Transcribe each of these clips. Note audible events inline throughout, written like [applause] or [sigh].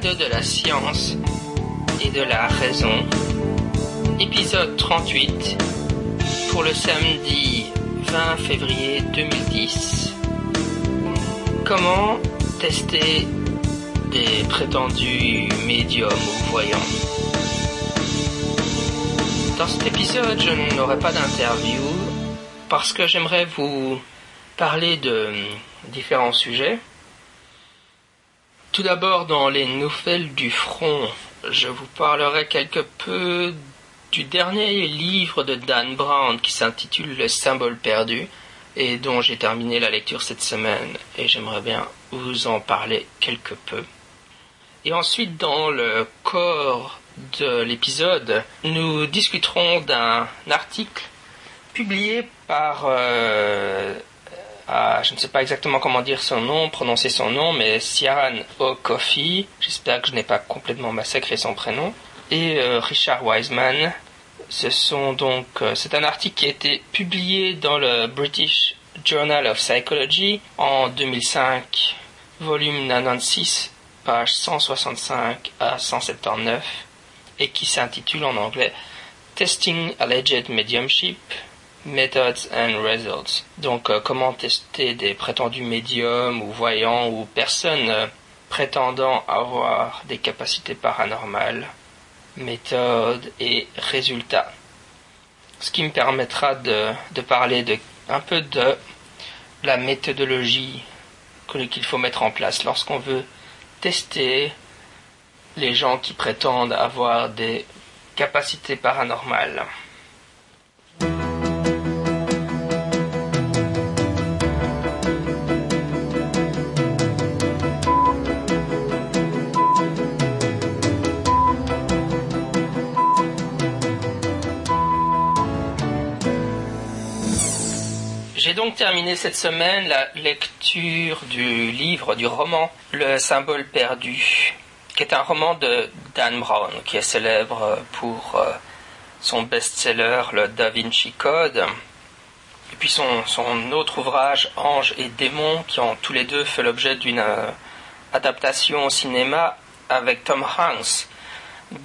de la science et de la raison, épisode 38 pour le samedi 20 février 2010. Comment tester des prétendus médiums ou voyants? Dans cet épisode, je n'aurai pas d'interview parce que j'aimerais vous parler de différents sujets. Tout d'abord, dans les nouvelles du front, je vous parlerai quelque peu du dernier livre de Dan Brown qui s'intitule Le symbole perdu et dont j'ai terminé la lecture cette semaine et j'aimerais bien vous en parler quelque peu. Et ensuite, dans le corps de l'épisode, nous discuterons d'un article publié par euh, je ne sais pas exactement comment dire son nom, prononcer son nom, mais Ciaran O'Coffey, j'espère que je n'ai pas complètement massacré son prénom, et euh, Richard Wiseman. Ce sont donc, euh, c'est un article qui a été publié dans le British Journal of Psychology en 2005, volume 96, page 165 à 179, et qui s'intitule en anglais Testing Alleged Mediumship Methods and Results. Donc, euh, comment tester des prétendus médiums ou voyants ou personnes euh, prétendant avoir des capacités paranormales, méthodes et résultats. Ce qui me permettra de, de parler de, un peu de la méthodologie qu'il faut mettre en place lorsqu'on veut tester les gens qui prétendent avoir des capacités paranormales. Donc terminé cette semaine la lecture du livre, du roman Le symbole perdu, qui est un roman de Dan Brown, qui est célèbre pour euh, son best-seller, le Da Vinci Code, et puis son, son autre ouvrage, Ange et démons, qui ont tous les deux fait l'objet d'une euh, adaptation au cinéma avec Tom Hanks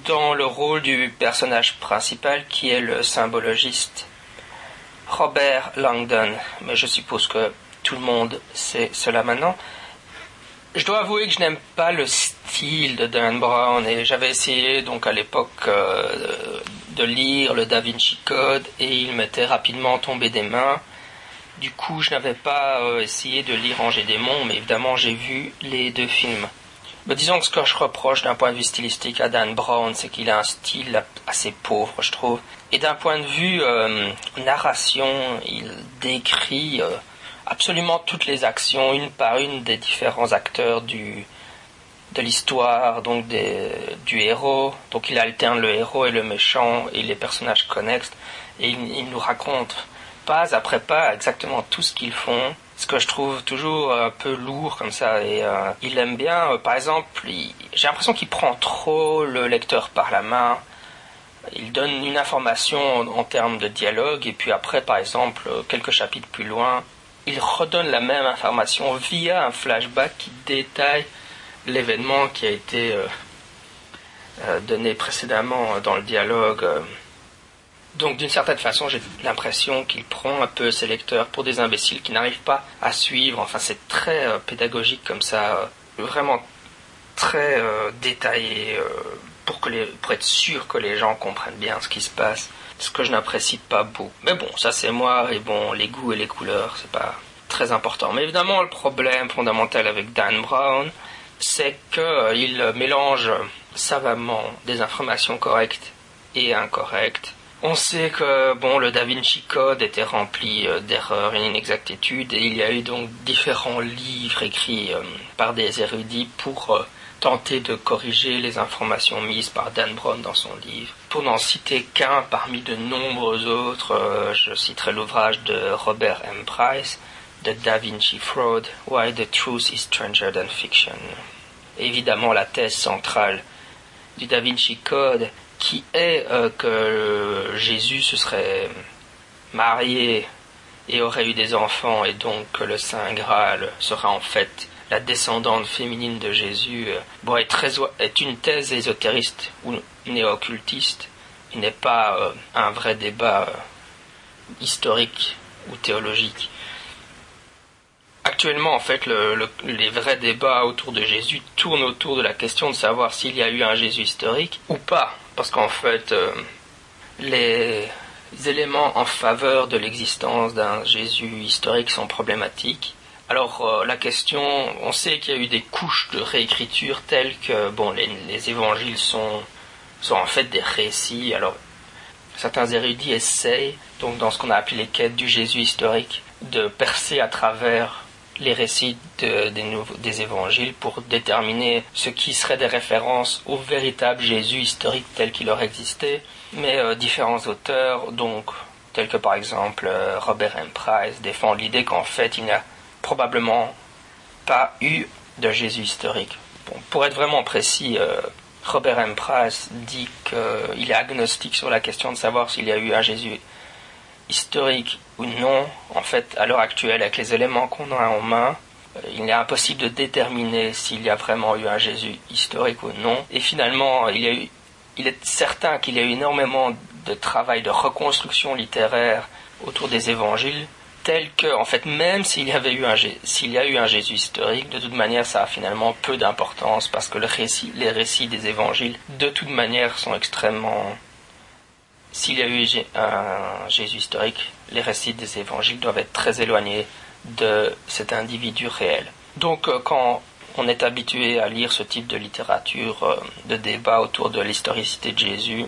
dans le rôle du personnage principal qui est le symbologiste. Robert Langdon, mais je suppose que tout le monde sait cela maintenant. Je dois avouer que je n'aime pas le style de Dan Brown et j'avais essayé donc à l'époque euh, de lire le Da Vinci Code et il m'était rapidement tombé des mains. Du coup, je n'avais pas euh, essayé de lire Angers Démon, mais évidemment j'ai vu les deux films. Mais disons que ce que je reproche d'un point de vue stylistique à Dan Brown, c'est qu'il a un style assez pauvre, je trouve. Et d'un point de vue euh, narration, il décrit euh, absolument toutes les actions, une par une, des différents acteurs du, de l'histoire, donc des, du héros. Donc il alterne le héros et le méchant et les personnages connexes. Et il, il nous raconte pas après pas exactement tout ce qu'ils font ce que je trouve toujours un peu lourd comme ça et euh, il aime bien. Euh, par exemple j'ai l'impression qu'il prend trop le lecteur par la main. Il donne une information en, termes de dialogue et puis après par exemple quelques chapitres plus loin il redonne la même information via un flashback qui détaille l'événement qui a été euh, donné précédemment dans le dialogue donc d'une certaine façon, j'ai l'impression qu'il prend un peu ses lecteurs pour des imbéciles qui n'arrivent pas à suivre. Enfin, c'est très euh, pédagogique comme ça, euh, vraiment très euh, détaillé pour, que les, pour être sûr que les gens comprennent bien ce qui se passe. Ce que je n'apprécie pas beaucoup. Mais bon, ça c'est moi, et bon, les goûts et les couleurs, c'est pas très important. Mais évidemment, le problème fondamental avec Dan Brown, c'est qu'il mélange savamment des informations correctes et incorrectes on sait que bon, le Da Vinci Code était rempli euh, d'erreurs et d'inexactitudes et il y a eu donc différents livres écrits euh, par des érudits pour euh, tenter de corriger les informations mises par Dan Brown dans son livre. Pour n'en citer qu'un parmi de nombreux autres, je citerai l'ouvrage de Robert M. Price, The Da Vinci Fraud, Why the Truth is Stranger Than Fiction. évidemment, la thèse centrale du Da Vinci Code qui est euh, que Jésus se serait marié et aurait eu des enfants et donc que le Saint Graal serait en fait la descendante féminine de Jésus bon, est, très, est une thèse ésotériste ou néo-occultiste. Il n'est pas un vrai débat historique ou théologique. Actuellement, en fait, les vrais débats autour de Jésus tournent autour de la question de savoir s'il y a eu un Jésus historique ou pas. Parce qu'en fait, euh, les éléments en faveur de l'existence d'un Jésus historique sont problématiques. Alors euh, la question, on sait qu'il y a eu des couches de réécriture telles que bon, les, les évangiles sont, sont en fait des récits. Alors certains érudits essayent, donc dans ce qu'on a appelé les quêtes du Jésus historique, de percer à travers les récits des, évangiles pour déterminer ce qui serait des références au véritable Jésus historique tel qu'il aurait existé. Mais euh, différents auteurs, donc tels que par exemple euh, Robert M. Price, défendent l'idée qu'en fait il n'y a probablement pas eu de Jésus historique. pour être vraiment précis, euh, Robert M. Price dit qu'il est agnostique sur la question de savoir s'il y a eu un Jésus historique ou non. En fait, à l'heure actuelle, avec les éléments qu'on a en main, euh, il est impossible de déterminer s'il y a vraiment eu un Jésus historique ou non. Et finalement, il, est certain qu'il y a eu énormément de travail de reconstruction littéraire autour des évangiles tel que, en fait, même s'il y avait eu un, s'il y a eu un Jésus historique, de toute manière, ça a finalement peu d'importance parce que les récits des évangiles, de toute manière, sont extrêmement. S'il y a eu un Jésus historique, les récits des évangiles doivent être très éloignés de cet individu réel. Donc, euh, quand on est habitué à lire ce type de littérature, euh, de débat autour de l'historicité de Jésus,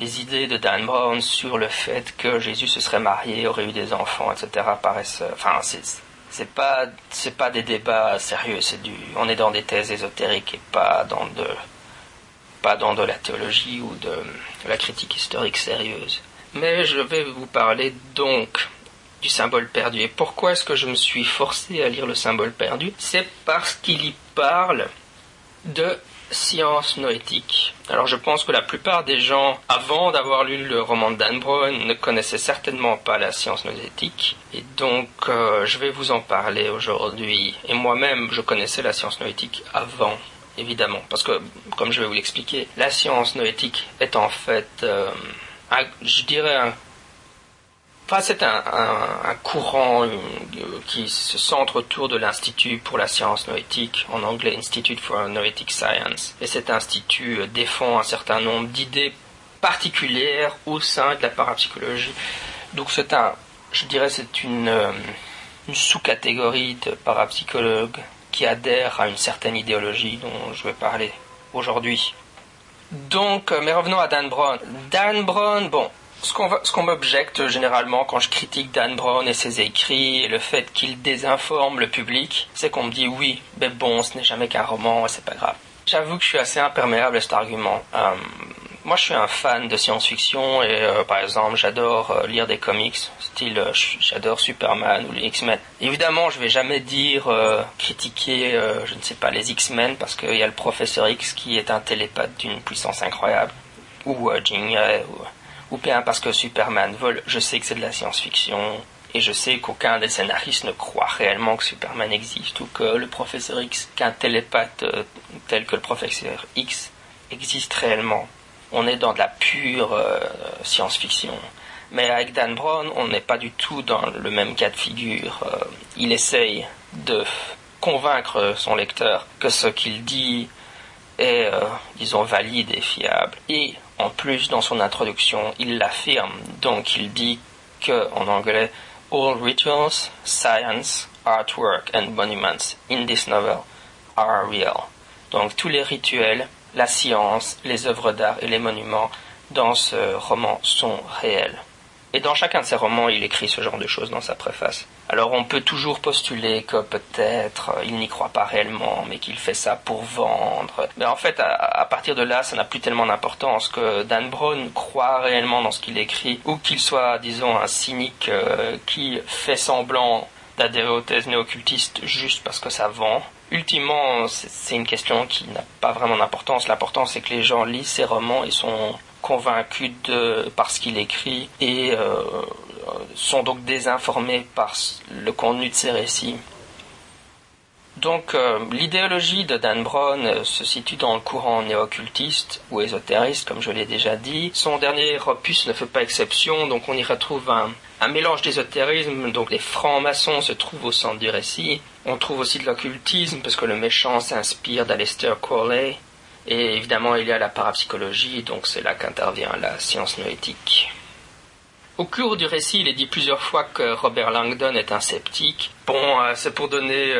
les idées de Dan Brown sur le fait que Jésus se serait marié, aurait eu des enfants, etc. paraissent, enfin, c'est pas c'est pas des débats sérieux, c'est du, on est dans des thèses ésotériques et pas dans de pas dans de la théologie ou de la critique historique sérieuse. Mais je vais vous parler donc du symbole perdu. Et pourquoi est-ce que je me suis forcé à lire le symbole perdu? C'est parce qu'il y parle de science noétique. Alors je pense que la plupart des gens, avant d'avoir lu le roman de Dan Brown, ne connaissaient certainement pas la science noétique. Et donc euh, je vais vous en parler aujourd'hui. Et moi-même, je connaissais la science noétique avant. Évidemment, parce que, comme je vais vous l'expliquer, la science noétique est en fait, euh, je dirais, un c'est un, courant euh, qui se centre autour de l'Institut pour la science noétique, en anglais Institute for Noetic Science. Et cet institut euh, défend un certain nombre d'idées particulières au sein de la parapsychologie. Donc c'est un, je dirais, c'est une, une sous-catégorie de parapsychologues qui adhèrent à une certaine idéologie dont je vais parler aujourd'hui. Donc, mais revenons à Dan Brown. Dan Brown, bon, ce qu'on m'objecte généralement quand je critique Dan Brown et ses écrits et le fait qu'il désinforme le public, c'est qu'on me dit oui, mais bon, ce n'est jamais qu'un roman, c'est pas grave. J'avoue que je suis assez imperméable à cet argument. Euh, moi, je suis un fan de science-fiction et, euh, par exemple, j'adore euh, lire des comics, style, j'adore Superman ou les X-Men. Évidemment, je vais jamais dire critiquer, je ne sais pas, les X-Men parce qu'il y a le Professeur X qui est un télépathe d'une puissance incroyable, ou Jean ou ou bien parce que Superman vole, je sais que c'est de la science-fiction, et je sais qu'aucun des scénaristes ne croit réellement que Superman existe, ou que le professeur X, qu'un télépathe euh, tel que le professeur X existe réellement. On est dans de la pure euh, science-fiction. Mais avec Dan Brown, on n'est pas du tout dans le même cas de figure. Euh, il essaye de convaincre son lecteur que ce qu'il dit est, disons, valide et fiable. Et en plus, dans son introduction, il l'affirme. Donc, il dit que, en anglais, All rituals, science, artwork and monuments in this novel are real. Donc, tous les rituels, la science, les œuvres d'art et les monuments dans ce roman sont réels. Et dans chacun de ses romans, il écrit ce genre de choses dans sa préface. Alors on peut toujours postuler que peut-être euh, il n'y croit pas réellement, mais qu'il fait ça pour vendre. Mais en fait, à, partir de là, ça n'a plus tellement d'importance que Dan Brown croit réellement dans ce qu'il écrit, ou qu'il soit, disons, un cynique euh, qui fait semblant d'adhérer aux thèses néo-occultistes juste parce que ça vend. Ultimement, c'est une question qui n'a pas vraiment d'importance. L'important, c'est que les gens lisent ses romans et sont convaincus de, par ce qu'il écrit et euh, sont donc désinformés par le contenu de ses récits. Donc euh, l'idéologie de Dan Brown euh, se situe dans le courant néo-occultiste ou ésotériste, comme je l'ai déjà dit. Son dernier opus ne fait pas exception, donc on y retrouve un, un mélange d'ésotérisme, donc les francs-maçons se trouvent au centre du récit. On trouve aussi de l'occultisme, parce que le méchant s'inspire d'Aleister Crowley. Et évidemment, il y a la parapsychologie, donc c'est là qu'intervient la science noétique. Au cours du récit, il est dit plusieurs fois que Robert Langdon est un sceptique. Bon, euh, c'est pour donner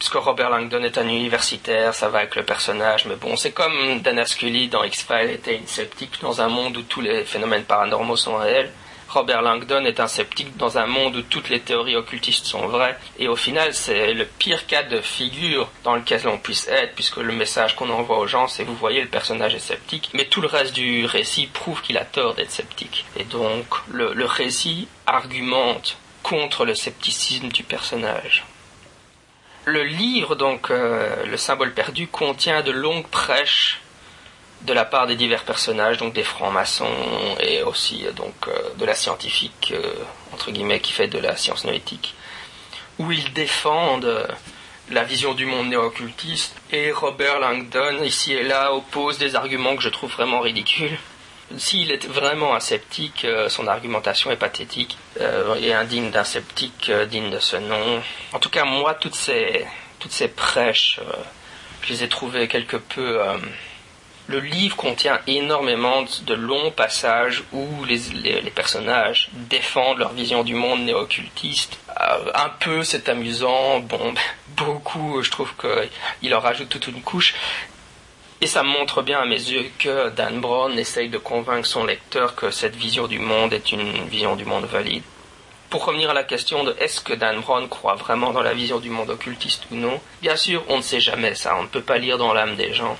puisque Robert Langdon est un universitaire, ça va avec le personnage, mais bon, c'est comme Dana Scully dans X-Files était une sceptique dans un monde où tous les phénomènes paranormaux sont réels. Robert Langdon est un sceptique dans un monde où toutes les théories occultistes sont vraies, et au final, c'est le pire cas de figure dans lequel on puisse être, puisque le message qu'on envoie aux gens, c'est vous voyez, le personnage est sceptique, mais tout le reste du récit prouve qu'il a tort d'être sceptique. Et donc, le, récit argumente contre le scepticisme du personnage. Le livre, donc, euh, le symbole perdu, contient de longues prêches de la part des divers personnages, donc des francs-maçons et aussi euh, donc euh, de la scientifique entre guillemets qui fait de la science noétique, où ils défendent la vision du monde néo-occultiste et Robert Langdon ici et là oppose des arguments que je trouve vraiment ridicules. S'il est vraiment un sceptique, euh, son argumentation est pathétique euh, et indigne d'un sceptique euh, digne de ce nom. En tout cas, moi, toutes ces, toutes ces prêches, je les ai trouvées quelque peu... le livre contient énormément de longs passages où les, personnages défendent leur vision du monde néo-occultiste. un peu, c'est amusant. Bon, [laughs] beaucoup, je trouve qu'il en rajoute toute une couche. Et ça montre bien à mes yeux que Dan Brown essaye de convaincre son lecteur que cette vision du monde est une vision du monde valide. Pour revenir à la question de est-ce que Dan Brown croit vraiment dans la vision du monde occultiste ou non, bien sûr, on ne sait jamais ça, on ne peut pas lire dans l'âme des gens.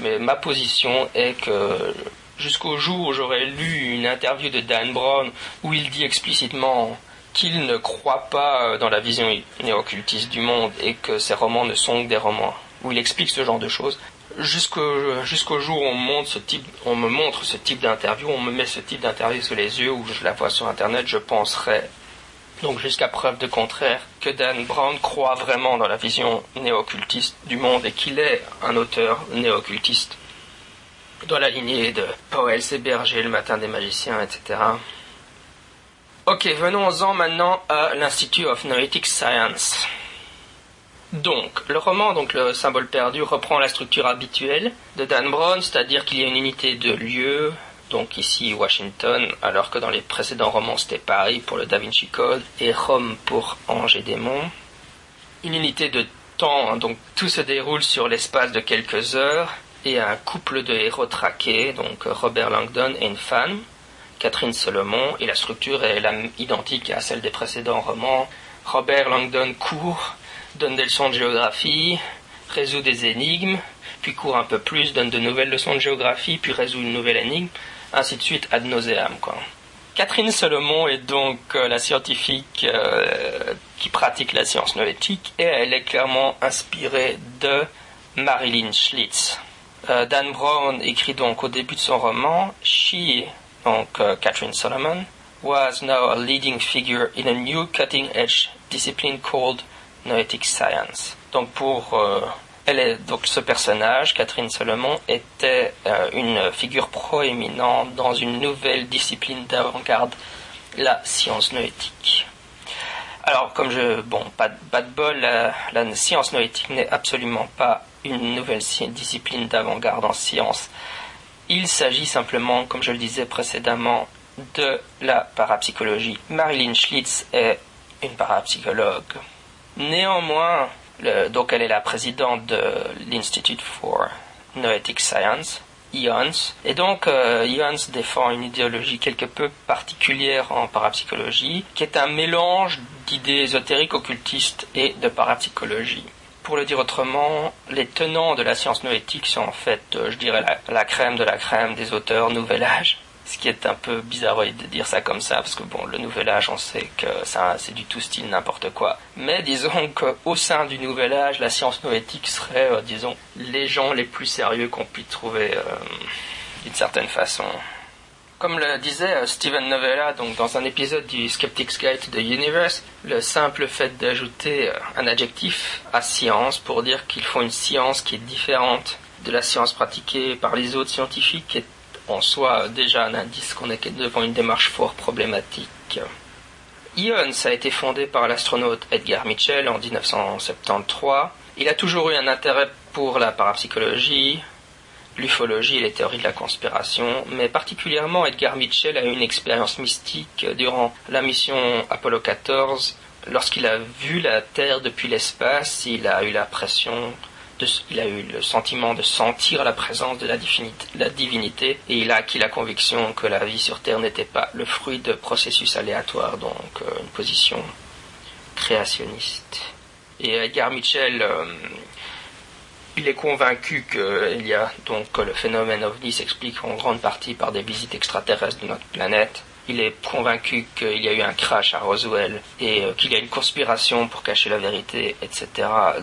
Mais ma position est que jusqu'au jour où j'aurais lu une interview de Dan Brown où il dit explicitement qu'il ne croit pas dans la vision néo-occultiste du monde et que ses romans ne sont que des romans, où il explique ce genre de choses, jusqu'au jour où on, montre ce type, on me montre ce type d'interview, on me met ce type d'interview sous les yeux, ou je la vois sur Internet, je penserais, donc jusqu'à preuve de contraire, que Dan Brown croit vraiment dans la vision néo-occultiste du monde et qu'il est un auteur néo-occultiste dans la lignée de Powell et Berger, Le Matin des Magiciens, etc. Ok, venons-en maintenant à l'Institute of Noetic Science. Donc, le roman, donc le symbole perdu, reprend la structure habituelle de Dan Brown, c'est-à-dire qu'il y a une unité de lieu, donc ici Washington, alors que dans les précédents romans c'était Paris pour le Da Vinci Code et Rome pour Ange et Démon. Une unité de temps, hein, donc tout se déroule sur l'espace de quelques heures, et un couple de héros traqués, donc Robert Langdon et une femme, Catherine Solomon, et la structure est identique à celle des précédents romans. Robert Langdon court donne des leçons de géographie, résout des énigmes, puis court un peu plus, donne de nouvelles leçons de géographie, puis résout une nouvelle énigme, ainsi de suite ad nauseam. Catherine Solomon est donc euh, la scientifique euh, qui pratique la science noétique et elle est clairement inspirée de Marilyn Schlitz. Euh, Dan Brown écrit donc au début de son roman She, donc Catherine Solomon, was now a leading figure in a new cutting edge discipline called Noetic Science. Donc pour elle est donc ce personnage, Catherine Solomon, était euh, une figure proéminente dans une nouvelle discipline d'avant-garde, la science noétique. Alors, comme je. Bon, pas, pas de bol, la science noétique n'est absolument pas une nouvelle discipline d'avant-garde en science. Il s'agit simplement, comme je le disais précédemment, de la parapsychologie. Marilyn Schlitz est une parapsychologue. Néanmoins, donc elle est la présidente de l'Institute for Noetic Science, IONS, et donc euh, IONS défend une idéologie quelque peu particulière en parapsychologie, qui est un mélange d'idées ésotériques occultistes et de parapsychologie. Pour le dire autrement, les tenants de la science noétique sont en fait, euh, je dirais, la, la crème de la crème des auteurs Nouvel Âge ce qui est un peu bizarre de dire ça comme ça, parce que bon, le nouvel âge, on sait que ça, c'est du tout style n'importe quoi. Mais disons qu'au sein du nouvel âge, la science noétique serait, euh, disons, les gens les plus sérieux qu'on puisse trouver euh, d'une certaine façon. Comme le disait euh, Steven Novella donc dans un épisode du Skeptic's Guide to the Universe, le simple fait d'ajouter un adjectif à science pour dire qu'il faut une science qui est différente de la science pratiquée par les autres scientifiques est en soi déjà un indice qu'on est devant une démarche fort problématique. IONS a été fondé par l'astronaute Edgar Mitchell en 1973. Il a toujours eu un intérêt pour la parapsychologie, l'ufologie et les théories de la conspiration, mais particulièrement Edgar Mitchell a eu une expérience mystique durant la mission Apollo 14. Lorsqu'il a vu la Terre depuis l'espace, il a eu l'impression il a eu le sentiment de sentir la présence de la, divinité et il a acquis la conviction que la vie sur Terre n'était pas le fruit de processus aléatoires, donc euh, une position créationniste. Et Edgar Mitchell euh, il est convaincu qu'il y a donc que le phénomène ovni s'explique en grande partie par des visites extraterrestres de notre planète. Il est convaincu qu'il y a eu un crash à Roswell et euh, qu'il y a une conspiration pour cacher la vérité, etc.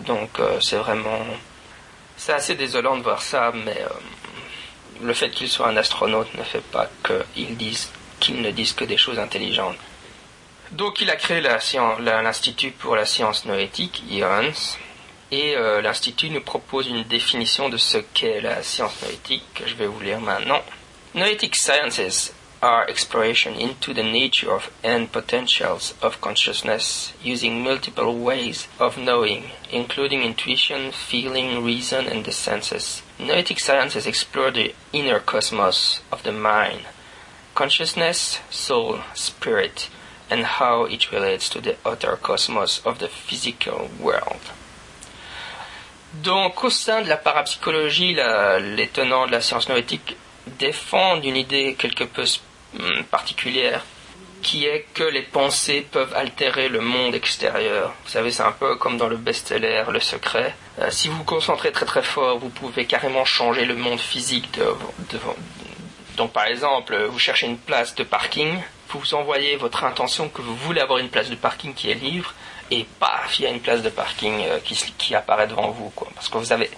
Donc euh, c'est vraiment... C'est assez désolant de voir ça, mais euh, le fait qu'il soit un astronaute ne fait pas qu'il dise ne dise que des choses intelligentes. Donc il a créé l'Institut pour la science noétique, IONS, et l'Institut nous propose une définition de ce qu'est la science noétique, que je vais vous lire maintenant. Noetic sciences are exploration into the nature of and potentials of consciousness using multiple ways of knowing, including intuition, feeling, reason, and the senses. Noetic sciences explore the inner cosmos of the mind, consciousness, soul, spirit, and how it relates to the outer cosmos of the physical world. Donc, au sein de la parapsychologie, les tenants de la science noétique défendent une idée quelque peu particulière, qui est que les pensées peuvent altérer le monde extérieur? Vous savez, c'est un peu comme dans le best-seller Le Secret. Euh, si vous vous concentrez très très fort, vous pouvez carrément changer le monde physique de, donc par exemple, vous cherchez une place de parking, vous envoyez votre intention que vous voulez avoir une place de parking qui est libre, et paf, il y a une place de parking euh, qui, apparaît devant vous. Parce que vous avez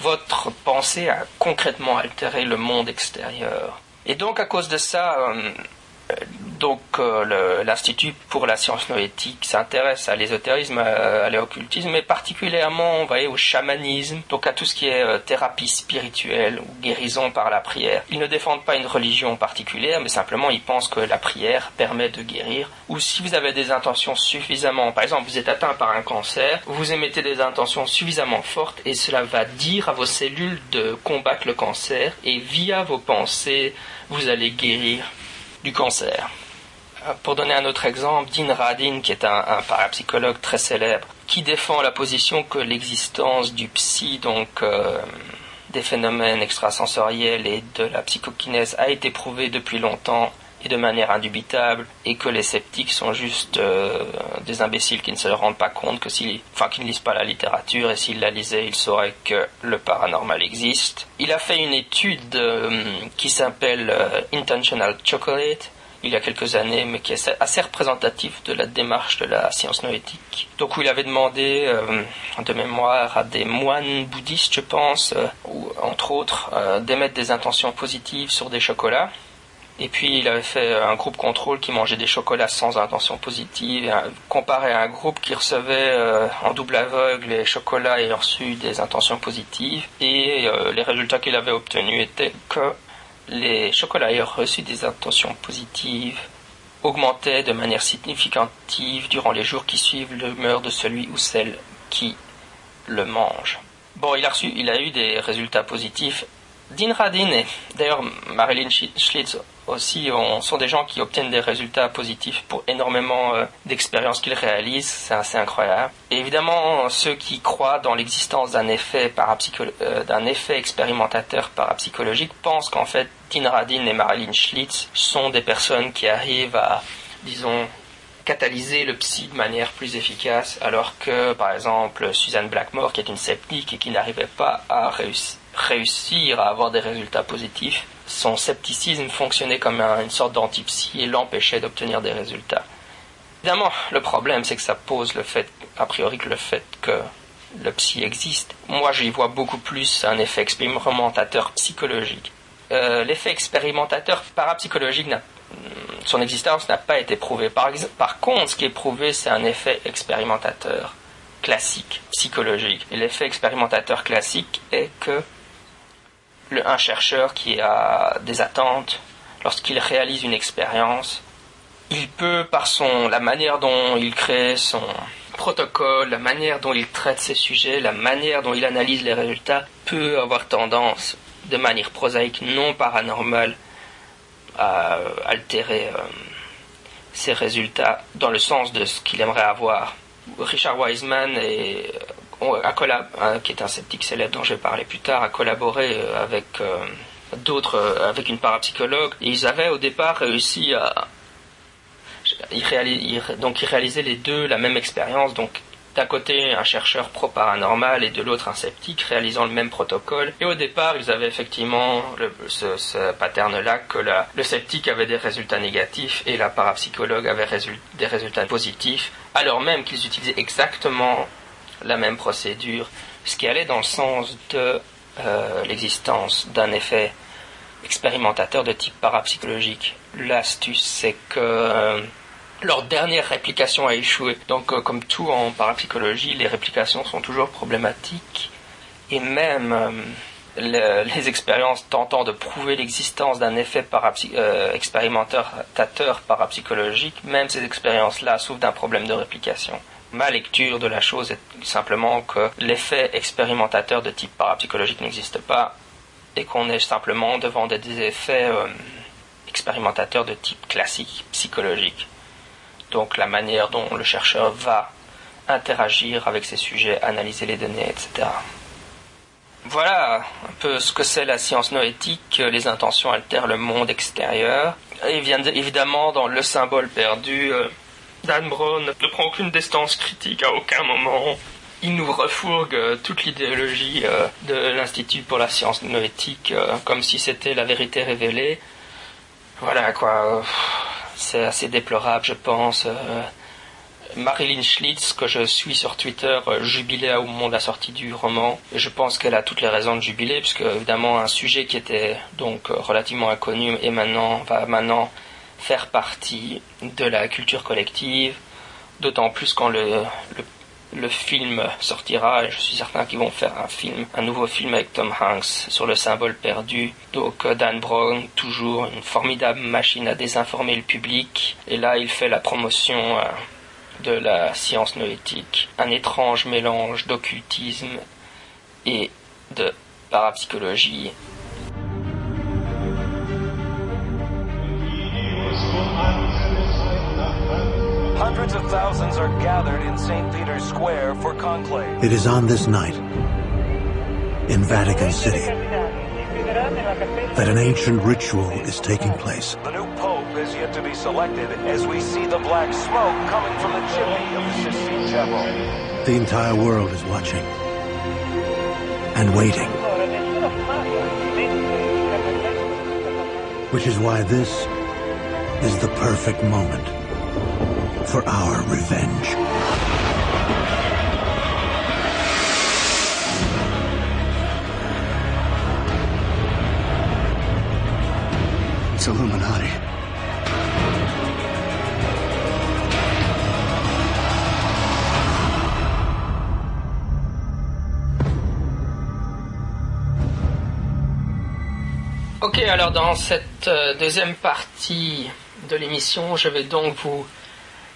votre pensée a concrètement altéré le monde extérieur. Et donc à cause de ça, euh, donc euh, l'Institut pour la science noétique s'intéresse à l'ésotérisme, à, l'occultisme, mais particulièrement voyez, au chamanisme, donc à tout ce qui est euh, thérapie spirituelle ou guérison par la prière. Ils ne défendent pas une religion particulière, mais simplement ils pensent que la prière permet de guérir. Ou si vous avez des intentions suffisamment, par exemple vous êtes atteint par un cancer, vous émettez des intentions suffisamment fortes et cela va dire à vos cellules de combattre le cancer et via vos pensées vous allez guérir du cancer. Euh, pour donner un autre exemple, Dean Radin, qui est un, parapsychologue très célèbre, qui défend la position que l'existence du psy, donc euh, des phénomènes extrasensoriels et de la psychokinèse, a été prouvée depuis longtemps et de manière indubitable, et que les sceptiques sont juste euh, des imbéciles qui ne se rendent pas compte que s'ils, enfin, qui ne lisent pas la littérature, et s'ils la lisaient, ils sauraient que le paranormal existe. Il a fait une étude qui s'appelle Intentional Chocolate, il y a quelques années, mais qui est assez représentatif de la démarche de la science noétique. Donc où il avait demandé euh, de mémoire à des moines bouddhistes, je pense, euh, ou entre autres, euh, d'émettre des intentions positives sur des chocolats. Et puis il avait fait un groupe contrôle qui mangeait des chocolats sans intention positive, comparé à un groupe qui recevait en double aveugle les chocolats ayant reçu des intentions positives. Et les résultats qu'il avait obtenus étaient que les chocolats ayant reçu des intentions positives augmentaient de manière significative durant les jours qui suivent l'humeur de celui ou celle qui le mange. Bon, il a, reçu, il a eu des résultats positifs. Dean Radin et d'ailleurs Marilyn Schlitz aussi sont des gens qui obtiennent des résultats positifs pour énormément euh, d'expériences qu'ils réalisent. C'est assez incroyable. Et évidemment, ceux qui croient dans l'existence d'un effet, euh, d'un effet expérimentateur parapsychologique pensent qu'en fait, Dean Radin et Marilyn Schlitz sont des personnes qui arrivent à, disons, catalyser le psy de manière plus efficace, alors que, par exemple, Suzanne Blackmore, qui est une sceptique et qui n'arrivait pas à réussir à avoir des résultats positifs, son scepticisme fonctionnait comme une sorte d'antipsy et l'empêchait d'obtenir des résultats. Évidemment, le problème, c'est que ça pose le fait, a priori, que le fait que le psy existe. Moi, j'y vois beaucoup plus un effet expérimentateur psychologique. euh, l'effet expérimentateur parapsychologique son existence n'a pas été prouvée. Par contre, ce qui est prouvé, c'est un effet expérimentateur classique, psychologique. Et l'effet expérimentateur classique est que un chercheur qui a des attentes, lorsqu'il réalise une expérience, il peut, par son, la manière dont il crée son protocole, la manière dont il traite ses sujets, la manière dont il analyse les résultats, peut avoir tendance, de manière prosaïque, non paranormale, à altérer euh, ses résultats dans le sens de ce qu'il aimerait avoir. Richard Wiseman est, euh, a hein, qui est un sceptique célèbre dont je vais parler plus tard, a collaboré euh, avec d'autres, avec une parapsychologue, ils avaient au départ réussi à, donc ils réalisaient les deux la même expérience, donc d'un côté un chercheur pro-paranormal et de l'autre un sceptique réalisant le même protocole. Et au départ, ils avaient effectivement ce, pattern-là que le sceptique avait des résultats négatifs et la parapsychologue avait des résultats positifs, alors même qu'ils utilisaient exactement la même procédure, ce qui allait dans le sens de euh, l'existence d'un effet expérimentateur de type parapsychologique. L'astuce, c'est que euh, leur dernière réplication a échoué. Donc, euh, comme tout en parapsychologie, les réplications sont toujours problématiques. Et même les expériences tentant de prouver l'existence d'un effet expérimentateur parapsychologique, même ces expériences-là souffrent d'un problème de réplication. Ma lecture de la chose est simplement que l'effet expérimentateur de type parapsychologique n'existe pas et qu'on est simplement devant des effets expérimentateurs de type classique, psychologique donc la manière dont le chercheur va interagir avec ses sujets, analyser les données, etc. Voilà un peu ce que c'est la science noétique, les intentions altèrent le monde extérieur. Et évidemment dans le symbole perdu, euh, Dan Brown ne prend aucune distance critique à aucun moment. Il nous refourgue euh, toute l'idéologie euh, de l'Institut pour la science noétique comme si c'était la vérité révélée. Voilà quoi c'est assez déplorable, je pense. Euh, Marilyn Schlitz, que je suis sur Twitter, euh, jubilait au moment de la sortie du roman. Je pense qu'elle a toutes les raisons de jubiler, puisque évidemment un sujet qui était donc euh, relativement inconnu et maintenant va maintenant faire partie de la culture collective. D'autant plus quand le, le film sortira et je suis certain qu'ils vont faire un film, un nouveau film avec Tom Hanks sur le symbole perdu. Donc euh, Dan Brown, toujours une formidable machine à désinformer le public. Et là, il fait la promotion euh, de la science noétique. Un étrange mélange d'occultisme et de parapsychologie Hundreds of thousands are gathered in St. Peter's Square for conclave. It is on this night, in Vatican City, that an ancient ritual is taking place. The new pope is yet to be selected as we see the black smoke coming from the chimney of the Sistine Chapel. The entire world is watching and waiting. Which is why this is the perfect moment for our revenge. It's Illuminati. Ok, alors dans cette euh, deuxième partie de l'émission, je vais donc vous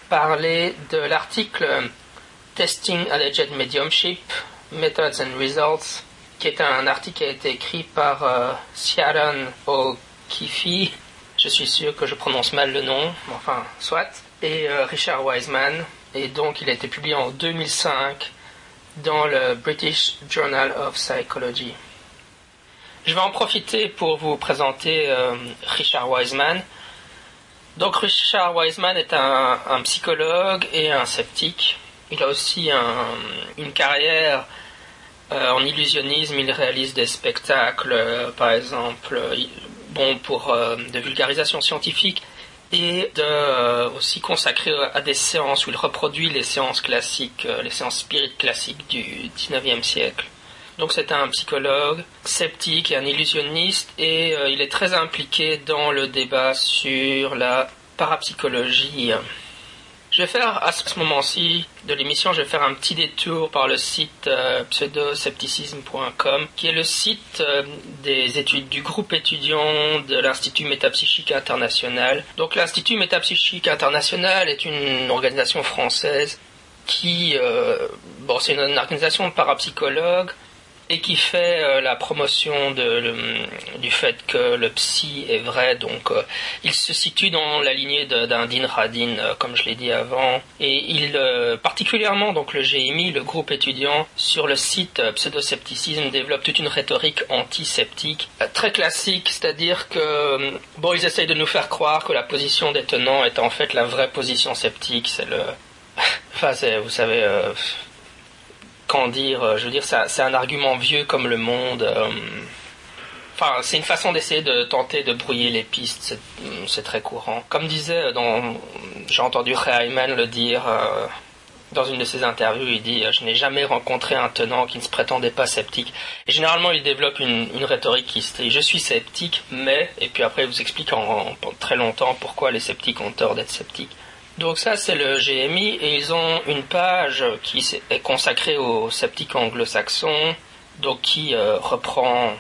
parler de l'article Testing Alleged Mediumship, Methods and Results, qui est un article qui a été écrit par euh, Sharon O'Keefe, je suis sûr que je prononce mal le nom, enfin, soit, et euh, Richard Wiseman, et donc il a été publié en 2005 dans le British Journal of Psychology. Je vais en profiter pour vous présenter euh, Richard Wiseman, donc Richard Wiseman est un, psychologue et un sceptique. Il a aussi une carrière euh, en illusionnisme. Il réalise des spectacles, euh, par exemple, bon pour euh, de vulgarisation scientifique et aussi consacré à des séances où il reproduit les séances classiques, les séances spirites classiques du 19e siècle. Donc c'est un psychologue sceptique et un illusionniste et euh, il est très impliqué dans le débat sur la parapsychologie. Je vais faire à ce moment-ci de l'émission, je vais faire un petit détour par le site euh, pseudoscepticisme.com, qui est le site euh, des études du groupe étudiant de l'Institut métapsychique international. Donc l'Institut métapsychique international est une organisation française qui, euh, bon, c'est une organisation de parapsychologues et qui fait euh, la promotion du fait que le psy est vrai. Donc, euh, il se situe dans la lignée d'un Din Radin, euh, comme je l'ai dit avant, et il, particulièrement donc le GMI, le groupe étudiant, sur le site Pseudoscepticisme développe toute une rhétorique antiseptique très classique, c'est-à-dire que bon, ils essayent de nous faire croire que la position des tenants est en fait la vraie position sceptique. C'est le, [laughs] enfin, c'est, vous savez. Euh, Qu'en dire euh, Je veux dire, c'est un argument vieux comme le monde. euh, Enfin, c'est une façon d'essayer de tenter de brouiller les pistes. C'est, c'est très courant. Comme disait j'ai entendu Ray le dire euh, dans une de ses interviews. Il dit euh, Je n'ai jamais rencontré un tenant qui ne se prétendait pas sceptique. Et généralement, il développe une, rhétorique qui se dit Je suis sceptique, mais. Et puis après, il vous explique en très longtemps pourquoi les sceptiques ont tort d'être sceptiques. Donc ça c'est le GMI et ils ont une page qui est consacrée aux sceptiques anglo-saxons, donc qui euh, reprend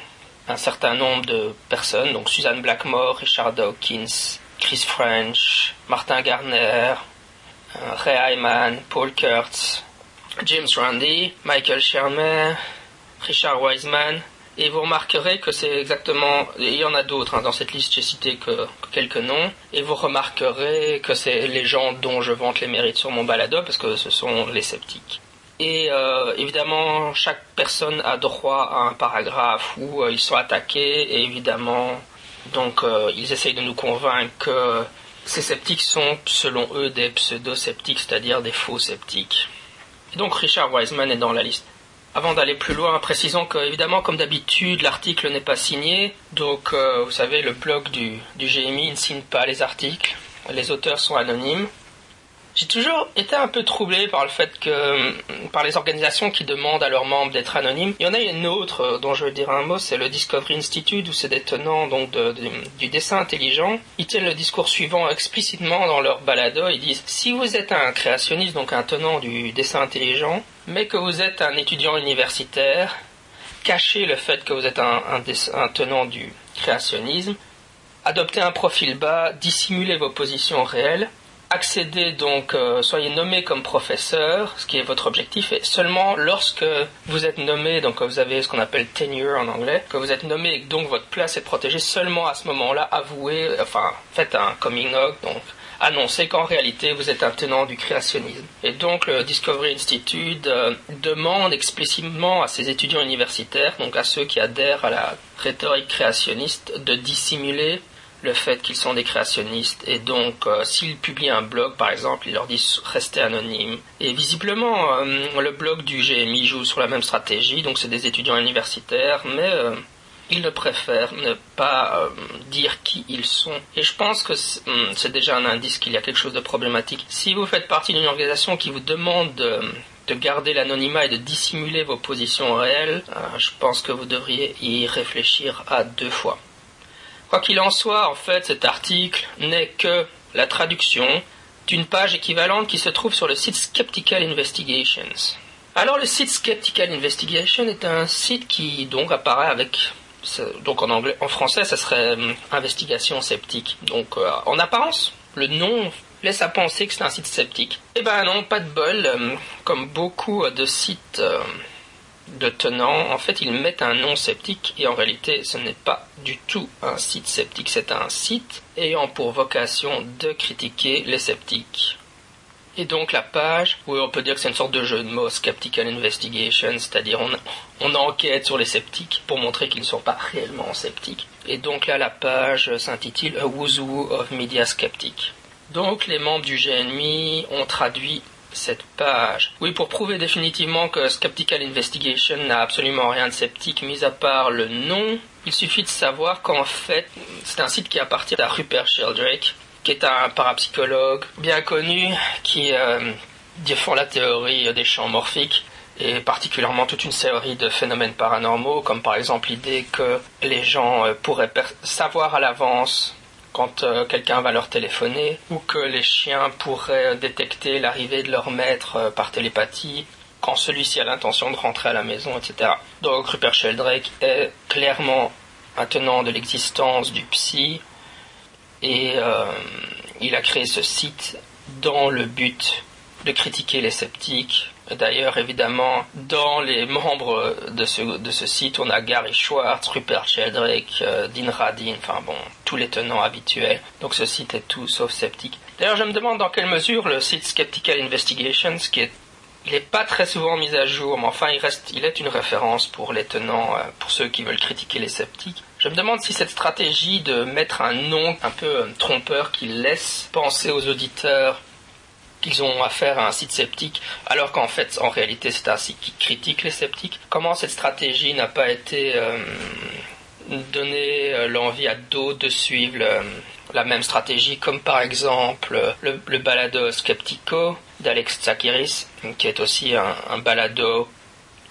un certain nombre de personnes, donc Suzanne Blackmore, Richard Dawkins, Chris French, Martin Garner, euh, Ray Hyman, Paul Kurtz, James Randi, Michael Shermer, Richard Wiseman, et vous remarquerez que c'est exactement, il y en a d'autres hein, dans cette liste, j'ai cité que, que quelques noms, et vous remarquerez que c'est les gens dont je vante les mérites sur mon balado parce que ce sont les sceptiques. Et euh, évidemment, chaque personne a droit à un paragraphe où euh, ils sont attaqués, et évidemment, donc euh, ils essayent de nous convaincre que ces sceptiques sont, selon eux, des pseudo-sceptiques, c'est-à-dire des faux sceptiques. Et donc Richard Wiseman est dans la liste. Avant d'aller plus loin, précisons que, évidemment, comme d'habitude, l'article n'est pas signé. Donc, euh, vous savez, le blog du, du GMI ne signe pas les articles. Les auteurs sont anonymes. J'ai toujours été un peu troublé par le fait que, par les organisations qui demandent à leurs membres d'être anonymes. Il y en a une autre euh, dont je veux dire un mot, c'est le Discovery Institute, où c'est des tenants donc, du dessin intelligent. Ils tiennent le discours suivant explicitement dans leur balado. Ils disent, si vous êtes un créationniste, donc un tenant du dessin intelligent, mais que vous êtes un étudiant universitaire, cachez le fait que vous êtes un tenant du créationnisme, adoptez un profil bas, dissimulez vos positions réelles, accédez donc, euh, soyez nommé comme professeur, ce qui est votre objectif, et seulement lorsque vous êtes nommé, donc vous avez ce qu'on appelle tenure en anglais, que vous êtes nommé et donc votre place est protégée, seulement à ce moment-là, avouez, enfin, faites un coming out, donc annoncez qu'en réalité vous êtes un tenant du créationnisme. Et donc le Discovery Institute euh, demande explicitement à ses étudiants universitaires, donc à ceux qui adhèrent à la rhétorique créationniste, de dissimuler le fait qu'ils sont des créationnistes et donc euh, s'ils publient un blog par exemple ils leur disent restez anonymes et visiblement euh, le blog du GMI joue sur la même stratégie donc c'est des étudiants universitaires mais euh, ils ne préfèrent ne pas dire qui ils sont. Et je pense que c'est hum, c'est déjà un indice qu'il y a quelque chose de problématique. Si vous faites partie d'une organisation qui vous demande de, de garder l'anonymat et de dissimuler vos positions réelles, je pense que vous devriez y réfléchir à deux fois. Quoi qu'il en soit, en fait, cet article n'est que la traduction d'une page équivalente qui se trouve sur le site Skeptical Investigations. Alors le site Skeptical Investigation est un site qui donc apparaît avec donc en anglais, en français, ça serait hum, investigation sceptique. Donc euh, en apparence, le nom laisse à penser que c'est un site sceptique. Eh ben non, pas de bol. hum, Comme beaucoup euh, de sites euh, de tenants, en fait, ils mettent un nom sceptique et en réalité, ce n'est pas du tout un site sceptique. C'est un site ayant pour vocation de critiquer les sceptiques. Et donc la page, oui, on peut dire que c'est une sorte de jeu de mots, Skeptical Investigation, c'est-à-dire on, on enquête sur les sceptiques pour montrer qu'ils ne sont pas réellement sceptiques. Et donc là, la page s'intitule A Who's-Who of Media Skeptic. Donc les membres du GNMI ont traduit cette page. Oui, pour prouver définitivement que Skeptical Investigation n'a absolument rien de sceptique, mis à part le nom, il suffit de savoir qu'en fait, c'est un site qui appartient à Rupert Sheldrake, qui est un parapsychologue bien connu, qui euh, défend la théorie des champs morphiques. et particulièrement toute une série de phénomènes paranormaux, comme par exemple l'idée que les gens euh, pourraient savoir à l'avance quand euh, quelqu'un va leur téléphoner, ou que les chiens pourraient détecter l'arrivée de leur maître euh, par télépathie quand celui-ci a l'intention de rentrer à la maison, etc. Donc Rupert Sheldrake est clairement un tenant de l'existence du psy, et il a créé ce site dans le but de critiquer les sceptiques, D'ailleurs, évidemment, dans les membres de ce, de ce site, on a Gary Schwartz, Rupert Sheldrake, euh, Dean Radin, enfin bon, tous les tenants habituels. Donc ce site est tout sauf sceptique. D'ailleurs, je me demande dans quelle mesure le site Skeptical Investigations, qui est il n'est pas très souvent mis à jour, mais enfin il reste, il est une référence pour les tenants, euh, pour ceux qui veulent critiquer les sceptiques. Je me demande si cette stratégie de mettre un nom un peu euh, trompeur qui laisse penser aux auditeurs qu'ils ont affaire à un site sceptique, alors qu'en fait, en réalité, c'est un site qui critique les sceptiques. Comment cette stratégie n'a pas été euh, donnée euh, l'envie à d'autres de suivre la même stratégie, comme par exemple le, balado Skeptico d'Alex Tsakiris, qui est aussi un, balado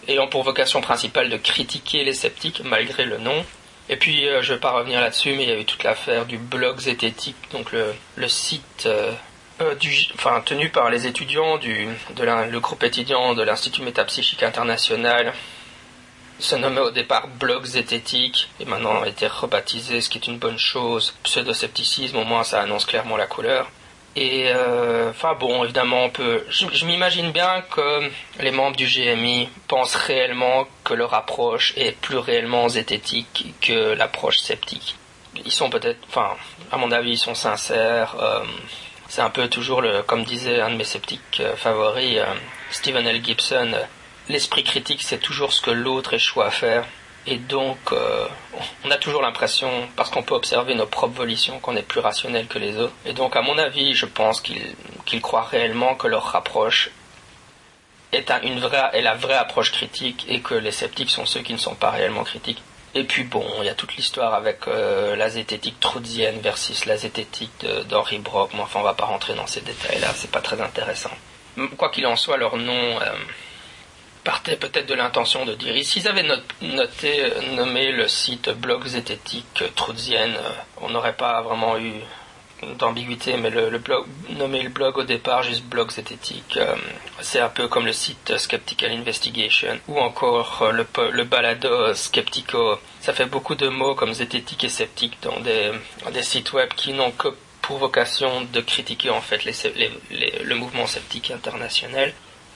ayant pour vocation principale de critiquer les sceptiques, malgré le nom. Et puis, euh, je ne vais pas revenir là-dessus, mais il y a eu toute l'affaire du blog zététique, donc le site euh, tenu par les étudiants du le groupe étudiant de l'Institut métapsychique international se nommait au départ Blog Zététique et maintenant a été rebaptisé, ce qui est une bonne chose. Pseudo-scepticisme, au moins ça annonce clairement la couleur. Et euh, enfin bon, évidemment, on peut. Je, m'imagine bien que les membres du GMI pensent réellement que leur approche est plus réellement zététique que l'approche sceptique. Ils sont peut-être, enfin, à mon avis, ils sont sincères. Euh, c'est un peu toujours le, comme disait un de mes sceptiques euh, favoris, euh, Stephen L. Gibson, euh, l'esprit critique c'est toujours ce que l'autre échoue à faire. Et donc, on a toujours l'impression, parce qu'on peut observer nos propres volitions, qu'on est plus rationnel que les autres. Et donc, à mon avis, je pense qu'ils croient réellement que leur rapproche est, une vraie, est la vraie approche critique et que les sceptiques sont ceux qui ne sont pas réellement critiques. Et puis bon, il y a toute l'histoire avec euh, la zététique troudienne versus la zététique d'Henri Brock. Mais enfin, on va pas rentrer dans ces détails-là, c'est pas très intéressant. Quoi qu'il en soit, leur nom euh, partait peut-être de l'intention de dire. S'ils avaient noté, euh, nommé le site blog zététique troudienne, on n'aurait pas vraiment eu d'ambiguïté, mais le, blog, nommer le blog au départ juste blog zététique, euh, c'est un peu comme le site Skeptical Investigation ou encore euh, le, le balado Skeptico. Ça fait beaucoup de mots comme zététique et sceptique dans des, sites web qui n'ont que pour vocation de critiquer en fait le mouvement sceptique international.